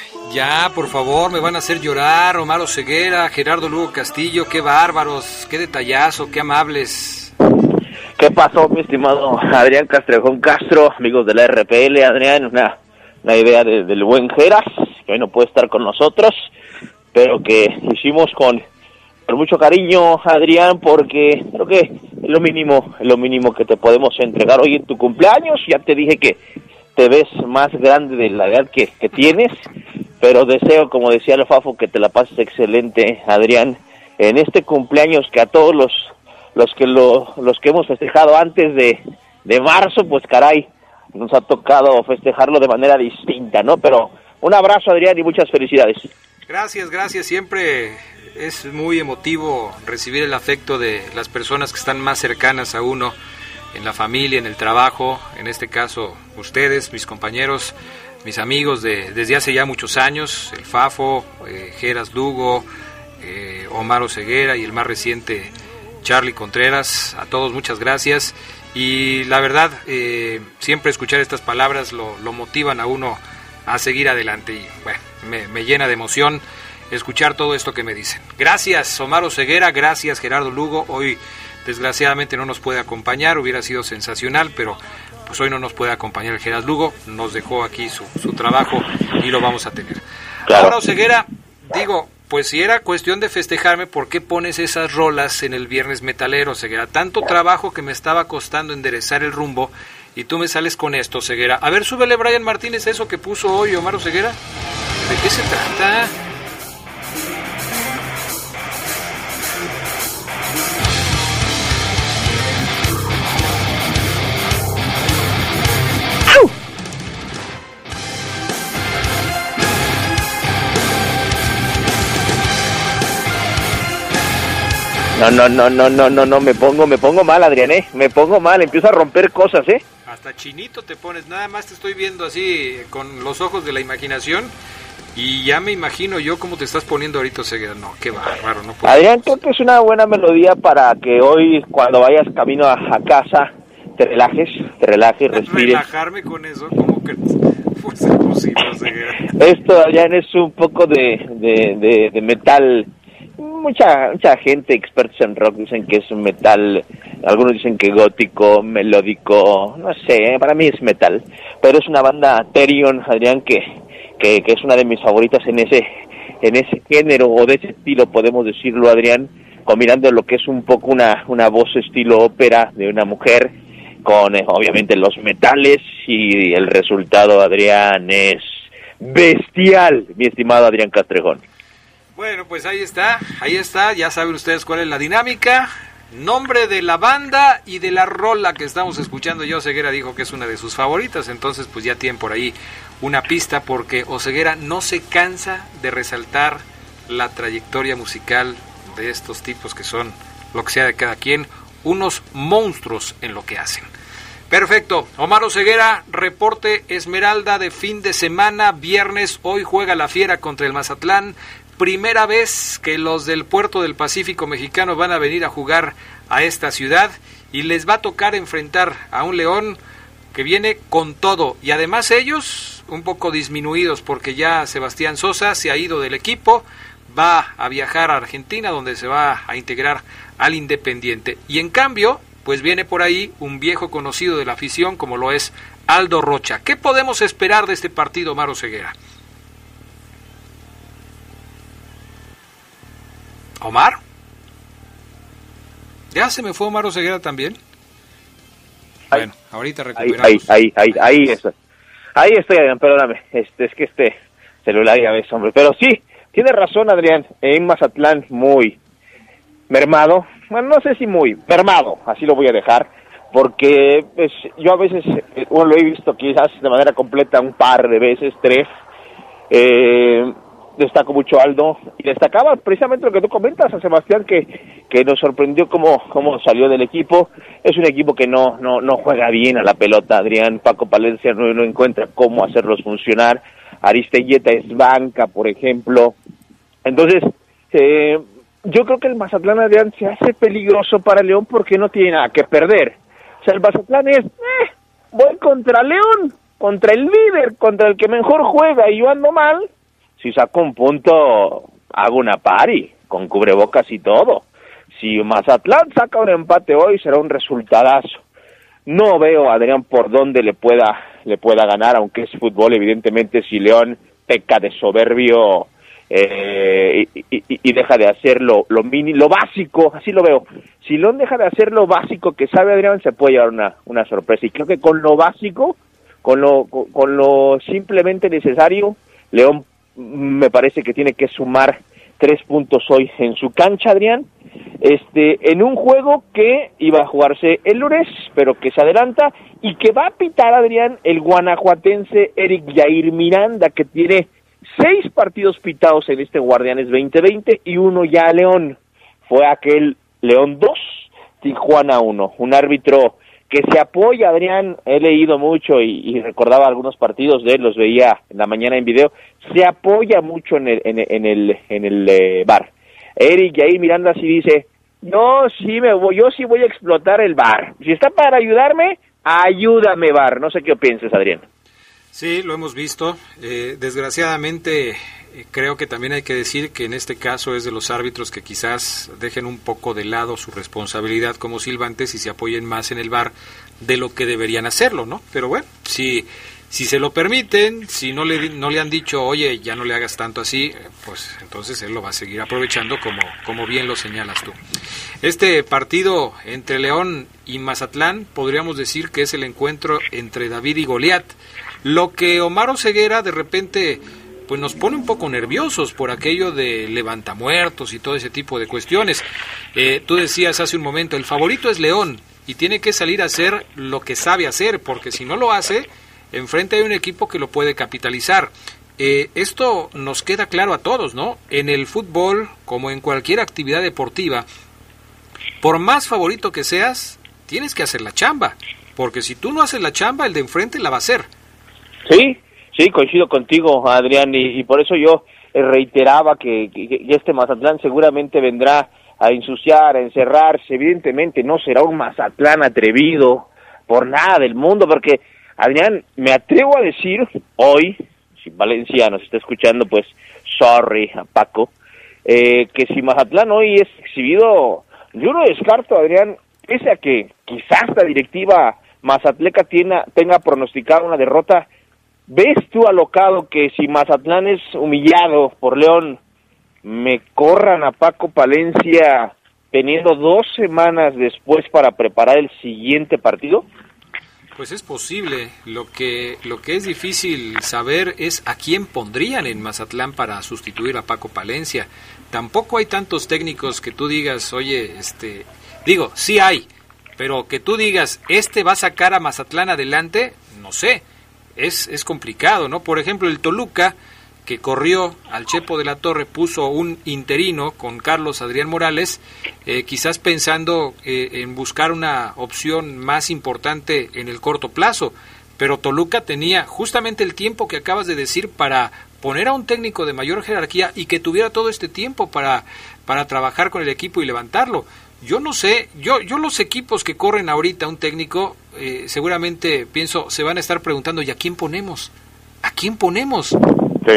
Ya, por favor, me van a hacer llorar. Omar Ceguera, Gerardo Lugo Castillo, qué bárbaros, qué detallazo, qué amables. ¿Qué pasó, mi estimado Adrián Castrejón Castro, amigos de la RPL? Adrián, una, una idea de- del buen Geras, que hoy no puede estar con nosotros, pero que hicimos con, mucho cariño, Adrián, porque creo que es lo mínimo, lo mínimo que te podemos entregar hoy en tu cumpleaños. Ya te dije que te ves más grande de la edad que, que tienes, pero deseo, como decía el Fafo, que te la pases excelente, Adrián, en este cumpleaños que a todos los los que lo, los que hemos festejado antes de, de marzo, pues caray, nos ha tocado festejarlo de manera distinta, ¿no? Pero un abrazo, Adrián, y muchas felicidades. Gracias, gracias. Siempre es muy emotivo recibir el afecto de las personas que están más cercanas a uno en la familia, en el trabajo, en este caso ustedes, mis compañeros, mis amigos de, desde hace ya muchos años, el Fafo, eh, Geras Lugo, eh, Omar Ceguera y el más reciente Charlie Contreras, a todos muchas gracias y la verdad eh, siempre escuchar estas palabras lo, lo motivan a uno a seguir adelante y bueno, me, me llena de emoción escuchar todo esto que me dicen. Gracias Omar Ceguera, gracias Gerardo Lugo, hoy desgraciadamente no nos puede acompañar, hubiera sido sensacional, pero pues hoy no nos puede acompañar el Gerardo Lugo, nos dejó aquí su, su trabajo y lo vamos a tener. Ahora Ceguera, digo, pues si era cuestión de festejarme, ¿por qué pones esas rolas en el viernes metalero, Ceguera? Tanto trabajo que me estaba costando enderezar el rumbo y tú me sales con esto, Ceguera. A ver, súbele Brian Martínez eso que puso hoy Omar Ceguera. ¿De qué se trata? No, no, no, no, no, no, no, me pongo, me pongo mal, Adrián, ¿eh? Me pongo mal, empiezo a romper cosas, ¿eh? Hasta chinito te pones, nada más te estoy viendo así con los ojos de la imaginación y ya me imagino yo cómo te estás poniendo ahorita, Ceguera. No, qué bárbaro, no puedo. Adrián, creo que es una buena melodía para que hoy, cuando vayas camino a, a casa, te relajes, te relajes, *laughs* respires. Relajarme con eso, ¿cómo que puede ser posible, Ceguera? Esto, Adrián, es un poco de, de, de, de metal. Mucha, mucha gente, expertos en rock, dicen que es un metal. Algunos dicen que gótico, melódico, no sé, para mí es metal. Pero es una banda Therion, Adrián, que, que, que es una de mis favoritas en ese, en ese género o de ese estilo, podemos decirlo, Adrián, combinando lo que es un poco una, una voz estilo ópera de una mujer con eh, obviamente los metales y el resultado, Adrián, es bestial, mi estimado Adrián Castrejón. Bueno, pues ahí está, ahí está, ya saben ustedes cuál es la dinámica. Nombre de la banda y de la rola que estamos escuchando. Ya Oseguera dijo que es una de sus favoritas, entonces pues ya tienen por ahí una pista porque Oseguera no se cansa de resaltar la trayectoria musical de estos tipos que son, lo que sea de cada quien, unos monstruos en lo que hacen. Perfecto. Omar Ceguera, reporte Esmeralda de fin de semana, viernes, hoy juega la Fiera contra el Mazatlán. Primera vez que los del puerto del Pacífico mexicano van a venir a jugar a esta ciudad y les va a tocar enfrentar a un León que viene con todo y además ellos un poco disminuidos porque ya Sebastián Sosa se ha ido del equipo, va a viajar a Argentina donde se va a integrar al Independiente y en cambio pues viene por ahí un viejo conocido de la afición como lo es Aldo Rocha. ¿Qué podemos esperar de este partido, Maro Ceguera? ¿Omar? ¿Ya se me fue Omar Ceguera también? Bueno, ahorita Ahí, recuperamos. ahí, ahí, ahí, ahí estoy. Ahí estoy, Adrián, perdóname. Este, es que este celular ya ves, hombre. Pero sí, tiene razón, Adrián. En Mazatlán, muy mermado. Bueno, no sé si muy mermado, así lo voy a dejar. Porque pues, yo a veces, eh, bueno, lo he visto quizás de manera completa un par de veces, tres. Eh, destaco mucho Aldo y destacaba precisamente lo que tú comentas a Sebastián que, que nos sorprendió cómo, cómo salió del equipo es un equipo que no, no, no juega bien a la pelota Adrián Paco Palencia no, no encuentra cómo hacerlos funcionar Aristelleta es banca por ejemplo entonces eh, yo creo que el Mazatlán Adrián se hace peligroso para León porque no tiene nada que perder. O sea, el Mazatlán es, eh, voy contra León, contra el líder, contra el que mejor juega y yo ando mal. Si saco un punto, hago una pari, con cubrebocas y todo. Si Mazatlán saca un empate hoy, será un resultadazo. No veo Adrián por dónde le pueda, le pueda ganar, aunque es fútbol, evidentemente si León peca de soberbio eh, y, deja de hacer lo, lo mini, lo básico, así lo veo. Si León deja de hacer lo básico que sabe Adrián, se puede llevar una, una sorpresa. Y creo que con lo básico, con lo, con, lo simplemente necesario, León me parece que tiene que sumar tres puntos hoy en su cancha, Adrián. Este, en un juego que iba a jugarse el lunes, pero que se adelanta y que va a pitar Adrián el guanajuatense Eric Jair Miranda, que tiene seis partidos pitados en este Guardianes 2020 y uno ya a León. Fue aquel León 2, Tijuana 1. Un árbitro que se apoya, Adrián, he leído mucho y, recordaba algunos partidos de él, los veía en la mañana en video, se apoya mucho en el, en, el- en el, en el eh, bar. Eric Jair Miranda sí dice, yo sí me voy, yo sí voy a explotar el bar. Si está para ayudarme, ayúdame bar. No sé qué pienses, Adrián. Sí, lo hemos visto. Eh, desgraciadamente, eh, creo que también hay que decir que en este caso es de los árbitros que quizás dejen un poco de lado su responsabilidad como silbantes y se apoyen más en el bar de lo que deberían hacerlo, ¿no? Pero bueno, si, si se lo permiten, si no le, no le han dicho, oye, ya no le hagas tanto así, eh, pues entonces él lo va a seguir aprovechando como, como bien lo señalas tú. Este partido entre León y Mazatlán podríamos decir que es el encuentro entre David y Goliat. Lo que Omar Ceguera de repente pues nos pone un poco nerviosos por aquello de levantamuertos y todo ese tipo de cuestiones. Eh, tú decías hace un momento, el favorito es León y tiene que salir a hacer lo que sabe hacer, porque si no lo hace, enfrente hay un equipo que lo puede capitalizar. Eh, esto nos queda claro a todos, ¿no? En el fútbol, como en cualquier actividad deportiva, por más favorito que seas, tienes que hacer la chamba. Porque si tú no haces la chamba, el de enfrente la va a hacer. Sí, sí, coincido contigo, Adrián, y, por eso yo eh, reiteraba que, este Mazatlán seguramente vendrá a ensuciar, a encerrarse. Evidentemente no será un Mazatlán atrevido por nada del mundo, porque, Adrián, me atrevo a decir hoy, si Valencia nos está escuchando, pues sorry a Paco, eh, que si Mazatlán hoy es exhibido, yo no descarto, Adrián, pese a que quizás la directiva Mazatleca tiene, tenga pronosticado una derrota, ¿ves tú alocado que si Mazatlán es humillado por León, me corran a Paco Palencia teniendo dos semanas después para preparar el siguiente partido? Pues es posible. Lo que, lo que es difícil saber es a quién pondrían en Mazatlán para sustituir a Paco Palencia. Tampoco hay tantos técnicos que tú digas, oye, este, digo, sí hay, pero que tú digas, este va a sacar a Mazatlán adelante, no sé. Es, es complicado, ¿no? Por ejemplo, el Toluca, que corrió al Chepo de la Torre, puso un interino con Carlos Adrián Morales, eh, quizás pensando eh, en buscar una opción más importante en el corto plazo. Pero Toluca tenía justamente el tiempo que acabas de decir para poner a un técnico de mayor jerarquía y que tuviera todo este tiempo para, para trabajar con el equipo y levantarlo. Yo no sé, yo, yo los equipos que corren ahorita un técnico, eh, seguramente pienso, se van a estar preguntando, ¿y a quién ponemos? ¿A quién ponemos?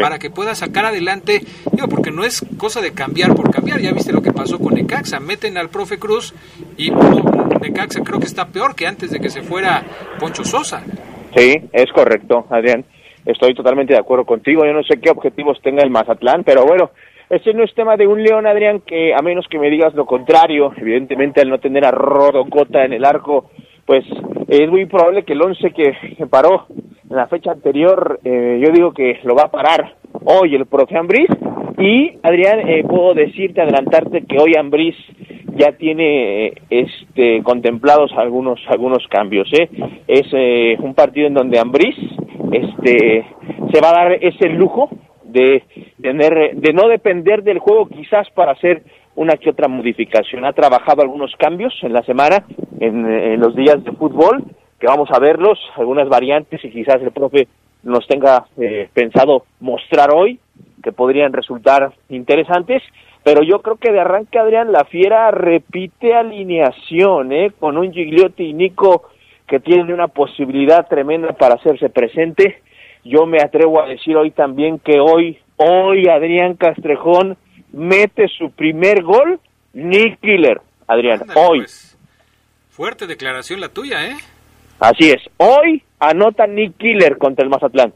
Para que pueda sacar adelante, digo, porque no es cosa de cambiar por cambiar, ya viste lo que pasó con Necaxa, meten al profe Cruz y bueno, Necaxa creo que está peor que antes de que se fuera Poncho Sosa. Sí, es correcto, Adrián. Estoy totalmente de acuerdo contigo. Yo no sé qué objetivos tenga el Mazatlán, pero bueno, ese no es tema de un León, Adrián, que a menos que me digas lo contrario, evidentemente al no tener a Rodocota en el arco, pues es muy probable que el once que paró en la fecha anterior, eh, yo digo que lo va a parar hoy el profe Ambriz. Y Adrián, eh, puedo decirte, adelantarte que hoy Ambriz ya tiene este contemplados algunos algunos cambios ¿eh? es eh, un partido en donde Ambriz este se va a dar ese lujo de tener de no depender del juego quizás para hacer una que otra modificación ha trabajado algunos cambios en la semana en, en los días de fútbol que vamos a verlos algunas variantes y quizás el profe nos tenga eh, pensado mostrar hoy que podrían resultar interesantes pero yo creo que de arranque Adrián La Fiera repite alineación, ¿eh? Con un Gigliotti y Nico que tienen una posibilidad tremenda para hacerse presente. Yo me atrevo a decir hoy también que hoy, hoy Adrián Castrejón mete su primer gol, Nick Killer, Adrián, hoy. Pues, fuerte declaración la tuya, ¿eh? Así es, hoy anota Nick Killer contra el Mazatlán.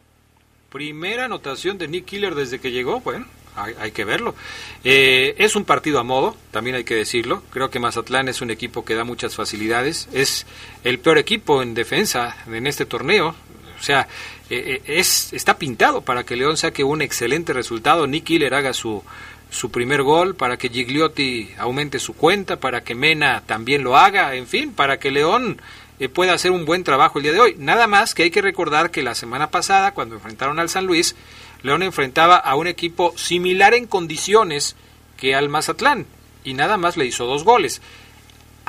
Primera anotación de Nick Killer desde que llegó, bueno, hay, hay que verlo. Eh, es un partido a modo, también hay que decirlo. Creo que Mazatlán es un equipo que da muchas facilidades. Es el peor equipo en defensa en este torneo. O sea, eh, eh, es, está pintado para que León saque un excelente resultado. Nick Killer haga su, su primer gol, para que Gigliotti aumente su cuenta, para que Mena también lo haga, en fin, para que León eh, pueda hacer un buen trabajo el día de hoy. Nada más que hay que recordar que la semana pasada, cuando enfrentaron al San Luis, León enfrentaba a un equipo similar en condiciones que al Mazatlán y nada más le hizo dos goles.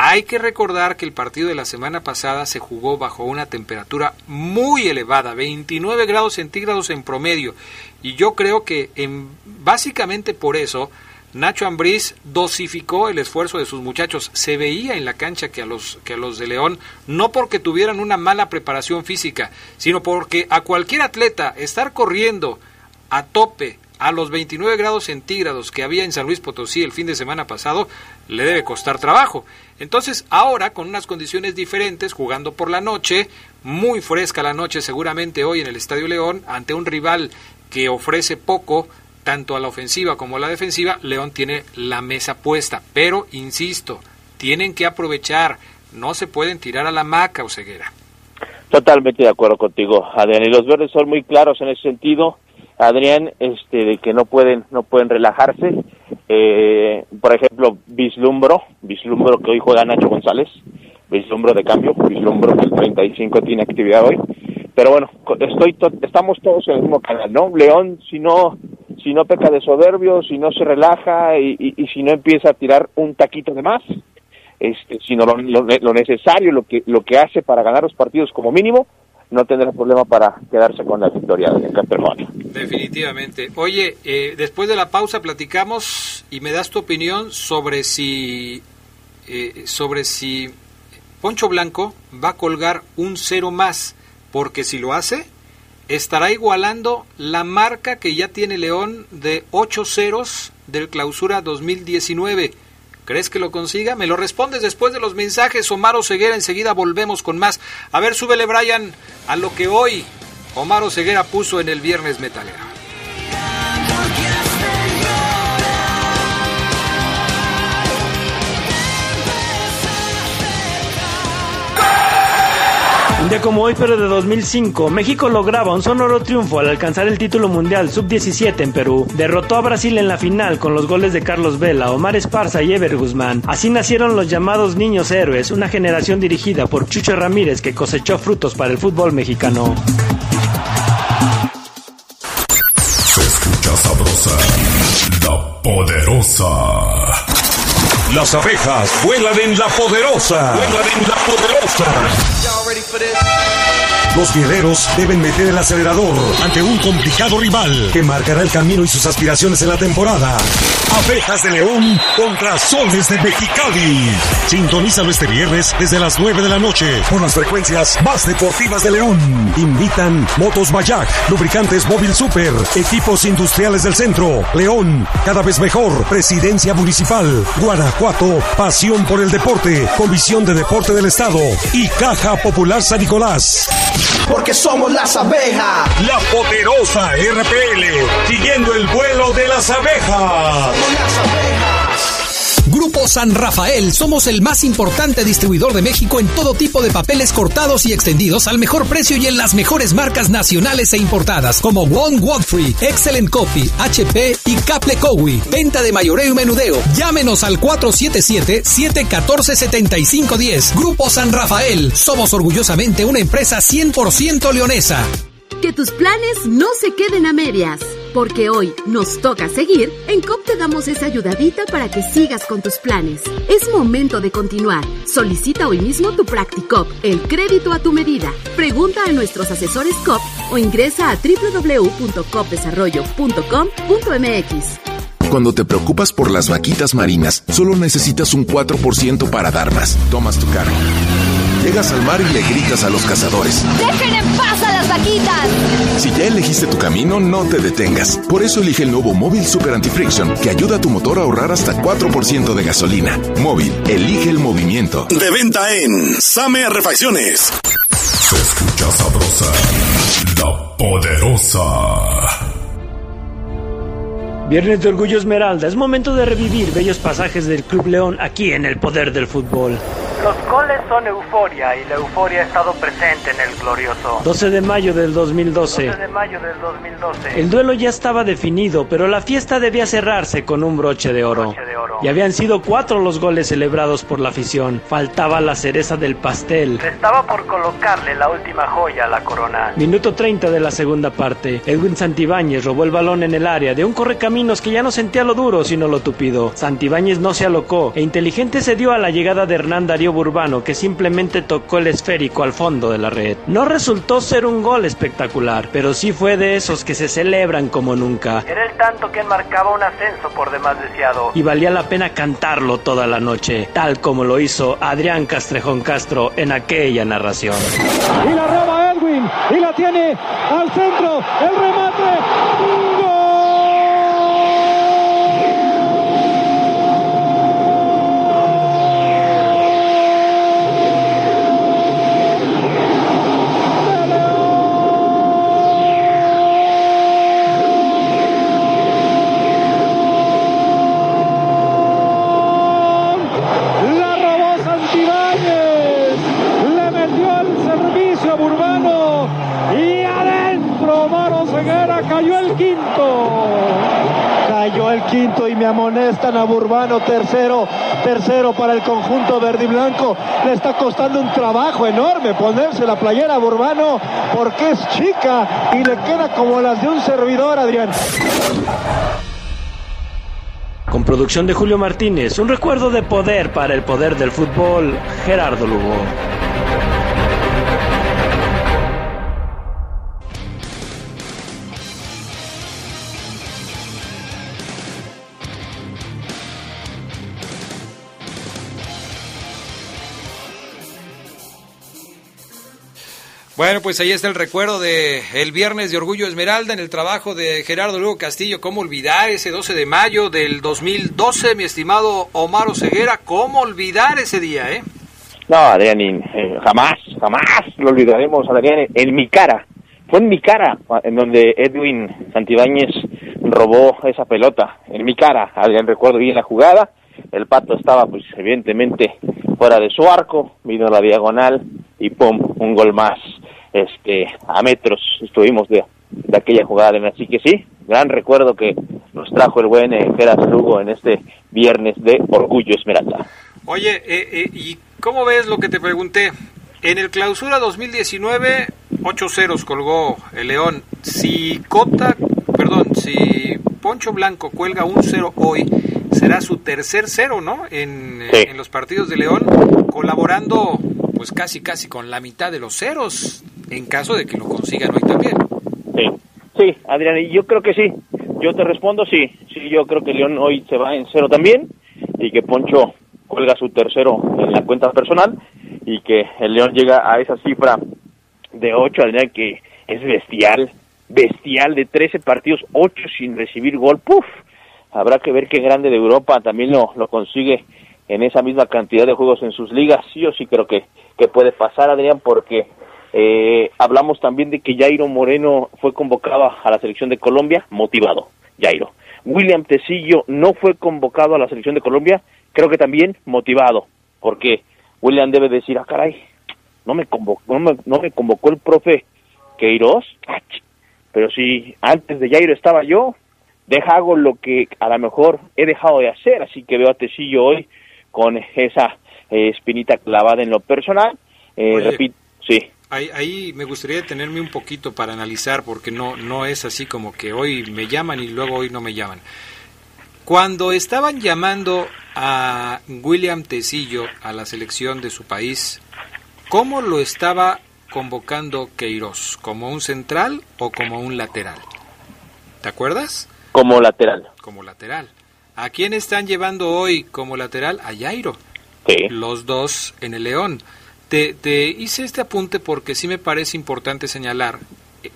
Hay que recordar que el partido de la semana pasada se jugó bajo una temperatura muy elevada, 29 grados centígrados en promedio, y yo creo que en, básicamente por eso Nacho Ambriz dosificó el esfuerzo de sus muchachos. Se veía en la cancha que a los que a los de León no porque tuvieran una mala preparación física, sino porque a cualquier atleta estar corriendo a tope a los 29 grados centígrados que había en San Luis Potosí el fin de semana pasado, le debe costar trabajo. Entonces, ahora, con unas condiciones diferentes, jugando por la noche, muy fresca la noche seguramente hoy en el Estadio León, ante un rival que ofrece poco, tanto a la ofensiva como a la defensiva, León tiene la mesa puesta. Pero, insisto, tienen que aprovechar, no se pueden tirar a la maca o ceguera. Totalmente de acuerdo contigo, Adrián. Y los verdes son muy claros en ese sentido. Adrián, este, de que no pueden, no pueden relajarse. Eh, por ejemplo, vislumbro, vislumbro que hoy juega Nacho González, vislumbro de cambio, vislumbro que el 35 tiene actividad hoy. Pero bueno, estoy, to estamos todos en el mismo canal, ¿no? León, si no, si no peca de soberbio, si no se relaja y, si no empieza a tirar un taquito de más, este, sino lo, lo, lo necesario, lo que, lo que hace para ganar los partidos como mínimo, no tendrá problema para quedarse con la victoria de Casterjón. Definitivamente. Oye, eh, después de la pausa platicamos y me das tu opinión sobre si eh, sobre si Poncho Blanco va a colgar un cero más, porque si lo hace estará igualando la marca que ya tiene León de ocho ceros del Clausura 2019. ¿Crees que lo consiga? Me lo respondes después de los mensajes. Omar Ceguera, enseguida volvemos con más. A ver, súbele, Brian, a lo que hoy Omar Ceguera puso en el Viernes Metalero. Un día como hoy, pero de 2005, México lograba un sonoro triunfo al alcanzar el título mundial sub-17 en Perú. Derrotó a Brasil en la final con los goles de Carlos Vela, Omar Esparza y Ever Guzmán. Así nacieron los llamados Niños Héroes, una generación dirigida por Chucho Ramírez que cosechó frutos para el fútbol mexicano. Se escucha sabrosa, la poderosa. Las abejas vuelan en la poderosa. Vuelan en la poderosa. for this. Los guerreros deben meter el acelerador ante un complicado rival que marcará el camino y sus aspiraciones en la temporada. Abejas de León contra Soles de Mexicali. Sintonízalo este viernes desde las 9 de la noche por las frecuencias más deportivas de León. Invitan Motos Bayac, Lubricantes Móvil Super, Equipos Industriales del Centro, León, cada vez mejor, Presidencia Municipal, Guanajuato, Pasión por el Deporte, Comisión de Deporte del Estado y Caja Popular San Nicolás. Porque somos las abejas. La poderosa RPL, siguiendo el vuelo de las abejas. Grupo San Rafael, somos el más importante distribuidor de México en todo tipo de papeles cortados y extendidos al mejor precio y en las mejores marcas nacionales e importadas como One Godfrey, Excellent Copy, HP y Caple Cowie. Venta de mayoreo y menudeo. Llámenos al 477-714-7510. Grupo San Rafael, somos orgullosamente una empresa 100% leonesa. Que tus planes no se queden a medias. Porque hoy nos toca seguir, en COP te damos esa ayudadita para que sigas con tus planes. Es momento de continuar. Solicita hoy mismo tu Practicop, el crédito a tu medida. Pregunta a nuestros asesores COP o ingresa a www.copdesarrollo.com.mx. Cuando te preocupas por las vaquitas marinas, solo necesitas un 4% para dar más. Tomas tu carro. Llegas al mar y le gritas a los cazadores. ¡Dejen en paz a las vaquitas! Si ya elegiste tu camino, no te detengas. Por eso elige el nuevo Móvil Super Anti-Friction, que ayuda a tu motor a ahorrar hasta 4% de gasolina. Móvil, elige el movimiento. De venta en Same Refacciones. Se escucha sabrosa, la poderosa. Viernes de Orgullo Esmeralda, es momento de revivir bellos pasajes del Club León aquí en el poder del fútbol. Los goles son euforia y la euforia ha estado presente en el glorioso. 12 de mayo del 2012. 12 de mayo del 2012. El duelo ya estaba definido, pero la fiesta debía cerrarse con un broche de oro. Broche de oro. Y habían sido cuatro los goles celebrados por la afición. Faltaba la cereza del pastel. Estaba por colocarle la última joya a la corona. Minuto 30 de la segunda parte. Edwin Santibáñez robó el balón en el área de un correcaminos que ya no sentía lo duro sino lo tupido. Santibáñez no se alocó e inteligente se dio a la llegada de Hernán Darío Burbano que simplemente tocó el esférico al fondo de la red. No resultó ser un gol espectacular, pero sí fue de esos que se celebran como nunca. Era el tanto que marcaba un ascenso por demás deseado. Y valía la pena cantarlo toda la noche, tal como lo hizo Adrián Castrejón Castro en aquella narración. Y la roba Edwin y la tiene al centro. El remate. Cayó el quinto. Cayó el quinto y me amonestan a Burbano, tercero, tercero para el conjunto verde y blanco. Le está costando un trabajo enorme ponerse la playera a Burbano porque es chica y le queda como las de un servidor, Adrián. Con producción de Julio Martínez, un recuerdo de poder para el poder del fútbol, Gerardo Lugo. Bueno, pues ahí está el recuerdo de el viernes de Orgullo Esmeralda en el trabajo de Gerardo Lugo Castillo. ¿Cómo olvidar ese 12 de mayo del 2012, mi estimado Omar Ceguera? ¿Cómo olvidar ese día, eh? No, Adrián, eh, jamás, jamás lo olvidaremos, Adrián, en mi cara. Fue en mi cara en donde Edwin Santibáñez robó esa pelota. En mi cara, Adrián, recuerdo bien la jugada. El pato estaba, pues, evidentemente fuera de su arco. Vino la diagonal y pum, un gol más. Este, a metros estuvimos de, de aquella jugada. Así que sí, gran recuerdo que nos trajo el buen eh, Geras Lugo en este viernes de Orgullo Esmeralda. Oye, eh, eh, ¿y cómo ves lo que te pregunté? En el clausura 2019, 8 ceros colgó el León. Si Cota, perdón, si Poncho Blanco cuelga un cero hoy, será su tercer cero, ¿no? En, Sí. en los partidos de León, colaborando pues casi casi con la mitad de los ceros, en caso de que lo consigan hoy también. Sí, sí, Adrián, yo creo que sí. Yo te respondo, sí. Sí, yo creo que León hoy se va en cero también y que Poncho cuelga su tercero en la cuenta personal y que el León llega a esa cifra de 8, Adrián, que es bestial, bestial, de 13 partidos, 8 sin recibir gol. ¡Puf! Habrá que ver qué grande de Europa también lo, lo consigue en esa misma cantidad de juegos en sus ligas. Sí o sí creo que, que puede pasar, Adrián, porque eh, hablamos también de que Jairo Moreno fue convocado a la selección de Colombia, motivado, Jairo. William Tecillo no fue convocado a la selección de Colombia, creo que también motivado, porque William debe decir, ah, caray, no me convocó, no me, no me convocó el profe Queiroz, pero si antes de Jairo estaba yo, deja hago lo que a lo mejor he dejado de hacer, así que veo a Tecillo hoy con esa eh, espinita clavada en lo personal. Eh, repito, sí. Ahí, ahí me gustaría detenerme un poquito para analizar, porque no, no es así como que hoy me llaman y luego hoy no me llaman. Cuando estaban llamando a William Tecillo a la selección de su país, ¿cómo lo estaba convocando Queiroz? ¿Como un central o como un lateral? ¿Te acuerdas? Como lateral. Como lateral. ¿A quién están llevando hoy como lateral? A Jairo. Sí. Los dos en el León. Te, hice este apunte porque sí me parece importante señalar.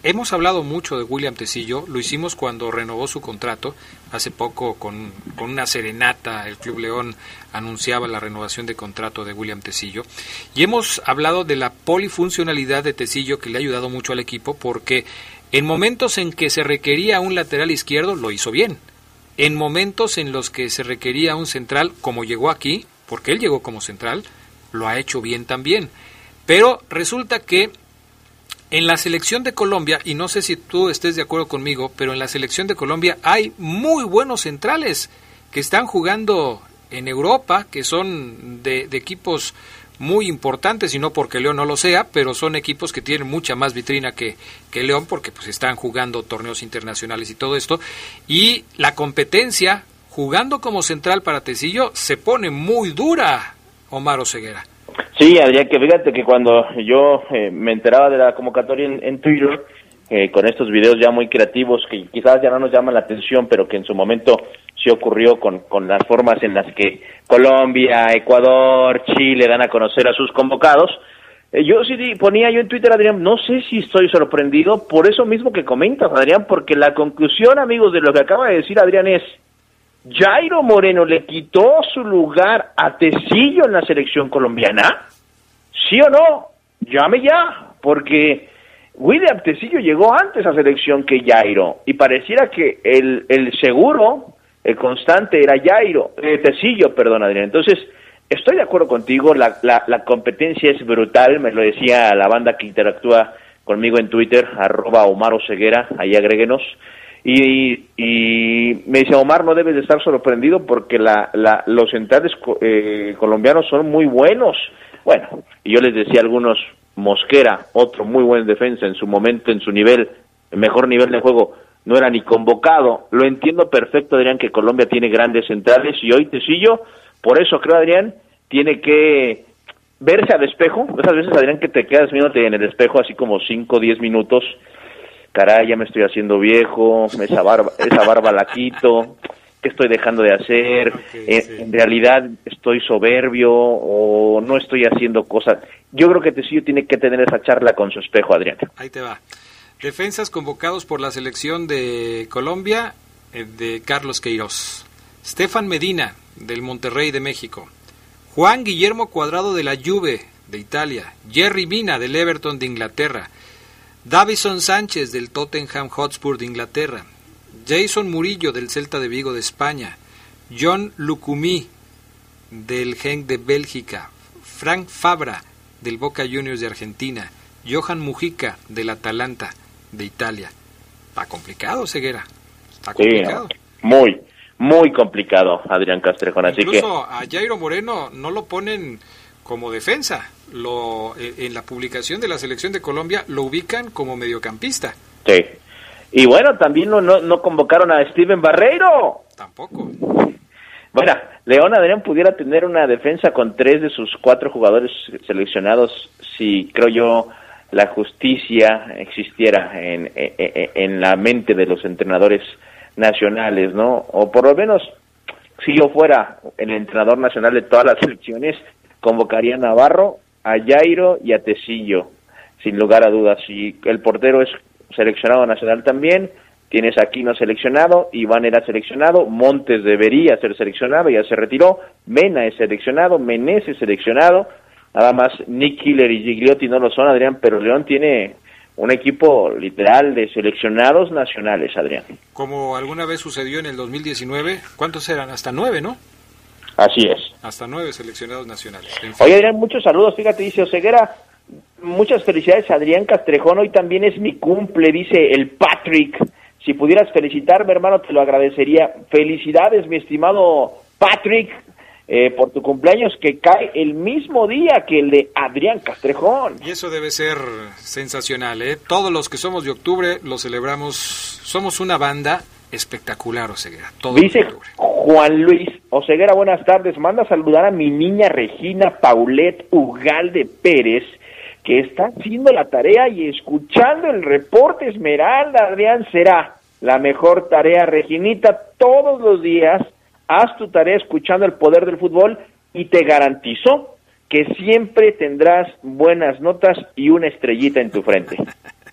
Hemos hablado mucho de William Tecillo, lo hicimos cuando renovó su contrato, hace poco con, con una serenata el Club León anunciaba la renovación de contrato de William Tecillo, y hemos hablado de la polifuncionalidad de Tecillo que le ha ayudado mucho al equipo porque en momentos en que se requería un lateral izquierdo lo hizo bien, en momentos en los que se requería un central como llegó aquí, porque él llegó como central, lo ha hecho bien también. Pero resulta que en la selección de Colombia, y no sé si tú estés de acuerdo conmigo, pero en la selección de Colombia hay muy buenos centrales que están jugando en Europa, que son de, equipos muy importantes, y no porque León no lo sea, pero son equipos que tienen mucha más vitrina que, que León, porque pues están jugando torneos internacionales y todo esto, y la competencia, jugando como central para Tecillo, se pone muy dura, Omar Oseguera. Sí, Adrián, que fíjate que cuando yo eh, me enteraba de la convocatoria en, Twitter, eh, con estos videos ya muy creativos que quizás ya no nos llaman la atención, pero que en su momento sí ocurrió con, con las formas en las que Colombia, Ecuador, Chile dan a conocer a sus convocados. Eh, yo sí ponía yo en Twitter, Adrián, no sé si estoy sorprendido por eso mismo que comentas, Adrián, porque la conclusión, amigos, de lo que acaba de decir Adrián es, Jairo Moreno le quitó su lugar a Tecillo en la selección colombiana. ¿Sí o no? Llame ya, porque William Tecillo llegó antes a selección que Jairo y pareciera que el, el seguro, el constante era Jairo, eh, Tecillo, perdón Adrián. Entonces, estoy de acuerdo contigo, la, la, competencia es brutal, me lo decía la banda que interactúa conmigo en Twitter, arroba Omar Oseguera, ahí agréguenos. Y, y me dice, Omar, no debes de estar sorprendido porque la, la, los centrales eh, colombianos son muy buenos. Bueno, y yo les decía a algunos, Mosquera, otro muy buen defensa en su momento, en su nivel, el mejor nivel de juego, no era ni convocado. Lo entiendo perfecto, Adrián, que Colombia tiene grandes centrales y hoy Tecillo, por eso creo, Adrián, tiene que verse al espejo. Esas veces, Adrián, que te quedas viéndote en el espejo así como 5 o 10 minutos. Caray, ya me estoy haciendo viejo, esa barba, esa barba la quito, ¿qué estoy dejando de hacer? En realidad estoy soberbio o no estoy haciendo cosas. Yo creo que Tecillo tiene que tener esa charla con su espejo, Adrián. Ahí te va. Defensas convocados por la selección de Colombia eh, de Carlos Queiroz. Stefan Medina del Monterrey de México. Juan Guillermo Cuadrado de la Juve de Italia. Jerry Mina del Everton de Inglaterra. Davison Sánchez del Tottenham Hotspur de Inglaterra. Jason Murillo del Celta de Vigo de España. John Lucumí del Genk de Bélgica. Frank Fabra del Boca Juniors de Argentina. Johan Mujica del Atalanta de Italia. Está complicado, Ceguera. Está Sí, complicado. muy, muy complicado, Adrián Castrejón. Así que Incluso a Jairo Moreno no lo ponen como defensa. Lo, eh, en la publicación de la selección de Colombia lo ubican como mediocampista. Sí. Y bueno, también no, no, no convocaron a Steven Barreiro. Tampoco. Bueno, León Adrián pudiera tener una defensa con tres de sus cuatro jugadores seleccionados si, creo yo, la justicia existiera en, en, en la mente de los entrenadores nacionales, ¿no? O por lo menos, si yo fuera el entrenador nacional de todas las selecciones, convocaría a Navarro, a Jairo y a Tecillo, sin lugar a dudas. Si el portero es seleccionado nacional también, tienes a Aquino seleccionado, Iván era seleccionado, Montes debería ser seleccionado, ya se retiró, Mena es seleccionado, Menés es seleccionado, nada más Nick Killer y Gigliotti no lo son, Adrián, pero León tiene un equipo literal de seleccionados nacionales, Adrián. Como alguna vez sucedió en el 2019, ¿cuántos eran? Hasta nueve, ¿no? Así es. Hasta nueve seleccionados nacionales. En fin. Oye, Adrián, muchos saludos. Fíjate, dice Oseguera. Muchas felicidades, Adrián Castrejón. Hoy también es mi cumple, dice el Patrick. Si pudieras felicitarme, hermano, te lo agradecería. Felicidades, mi estimado Patrick, eh, por tu cumpleaños que cae el mismo día que el de Adrián Castrejón. Y eso debe ser sensacional, ¿eh? Todos los que somos de octubre lo celebramos. Somos una banda espectacular, Oseguera. Todo Dice Juan Luis Oseguera, buenas tardes. Manda a saludar a mi niña Regina Paulette Ugalde Pérez, que está haciendo la tarea y escuchando el reporte Esmeralda. Adrián será la mejor tarea, Reginita, todos los días haz tu tarea escuchando el poder del fútbol y te garantizo que siempre tendrás buenas notas y una estrellita en tu frente. *laughs*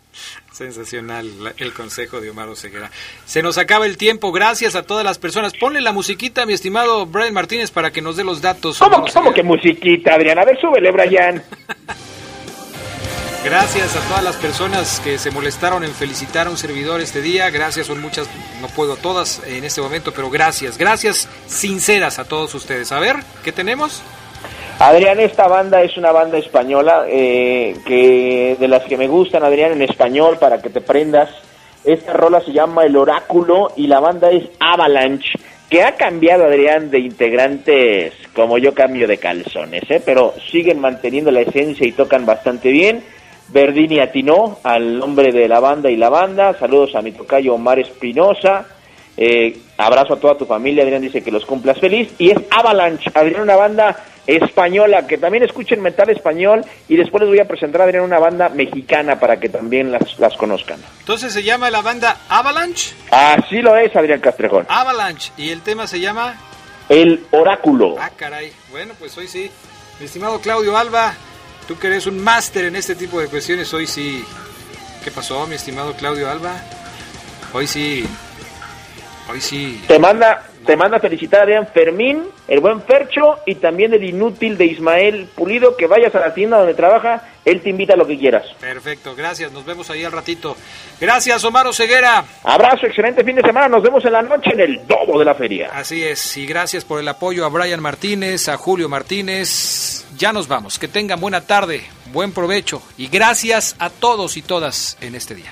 Sensacional el consejo de Omar Oseguera. Se nos acaba el tiempo, gracias a todas las personas. Ponle la musiquita, mi estimado Brian Martínez, para que nos dé los datos. ¿Cómo, ¿cómo que musiquita, Adrián? A ver, súbele, Brian. *laughs* Gracias a todas las personas que se molestaron en felicitar a un servidor este día. Gracias, son muchas, no puedo todas en este momento, pero gracias. Gracias sinceras a todos ustedes. A ver, ¿qué tenemos? Adrián, esta banda es una banda española eh, que de las que me gustan, Adrián, en español, para que te prendas. Esta rola se llama El Oráculo y la banda es Avalanche, que ha cambiado, Adrián, de integrantes como yo cambio de calzones, ¿eh? pero siguen manteniendo la esencia y tocan bastante bien. Verdini atinó al nombre de la banda y la banda. Saludos a mi tocayo Omar Espinosa. Eh, abrazo a toda tu familia. Adrián dice que los cumplas feliz. Y es Avalanche, Adrián, una banda española que también escuchen metal español. Y después les voy a presentar a Adrián una banda mexicana para que también las, las conozcan. Entonces se llama la banda Avalanche. Así lo es, Adrián Castrejón. Avalanche. ¿Y el tema se llama? El Oráculo. Ah, caray. Bueno, pues hoy sí. Mi estimado Claudio Alba. Tú que eres un máster en este tipo de cuestiones, hoy sí. ¿Qué pasó, mi estimado Claudio Alba? Hoy sí. Hoy sí. Te manda, te manda a felicitar a Adrián Fermín, el buen Fercho y también el inútil de Ismael Pulido. Que vayas a la tienda donde trabaja, él te invita a lo que quieras. Perfecto, gracias. Nos vemos ahí al ratito. Gracias, Omar Ceguera. Abrazo, excelente fin de semana. Nos vemos en la noche en el Domo de la Feria. Así es, y gracias por el apoyo a Brian Martínez, a Julio Martínez. Ya nos vamos. Que tengan buena tarde, buen provecho y gracias a todos y todas en este día.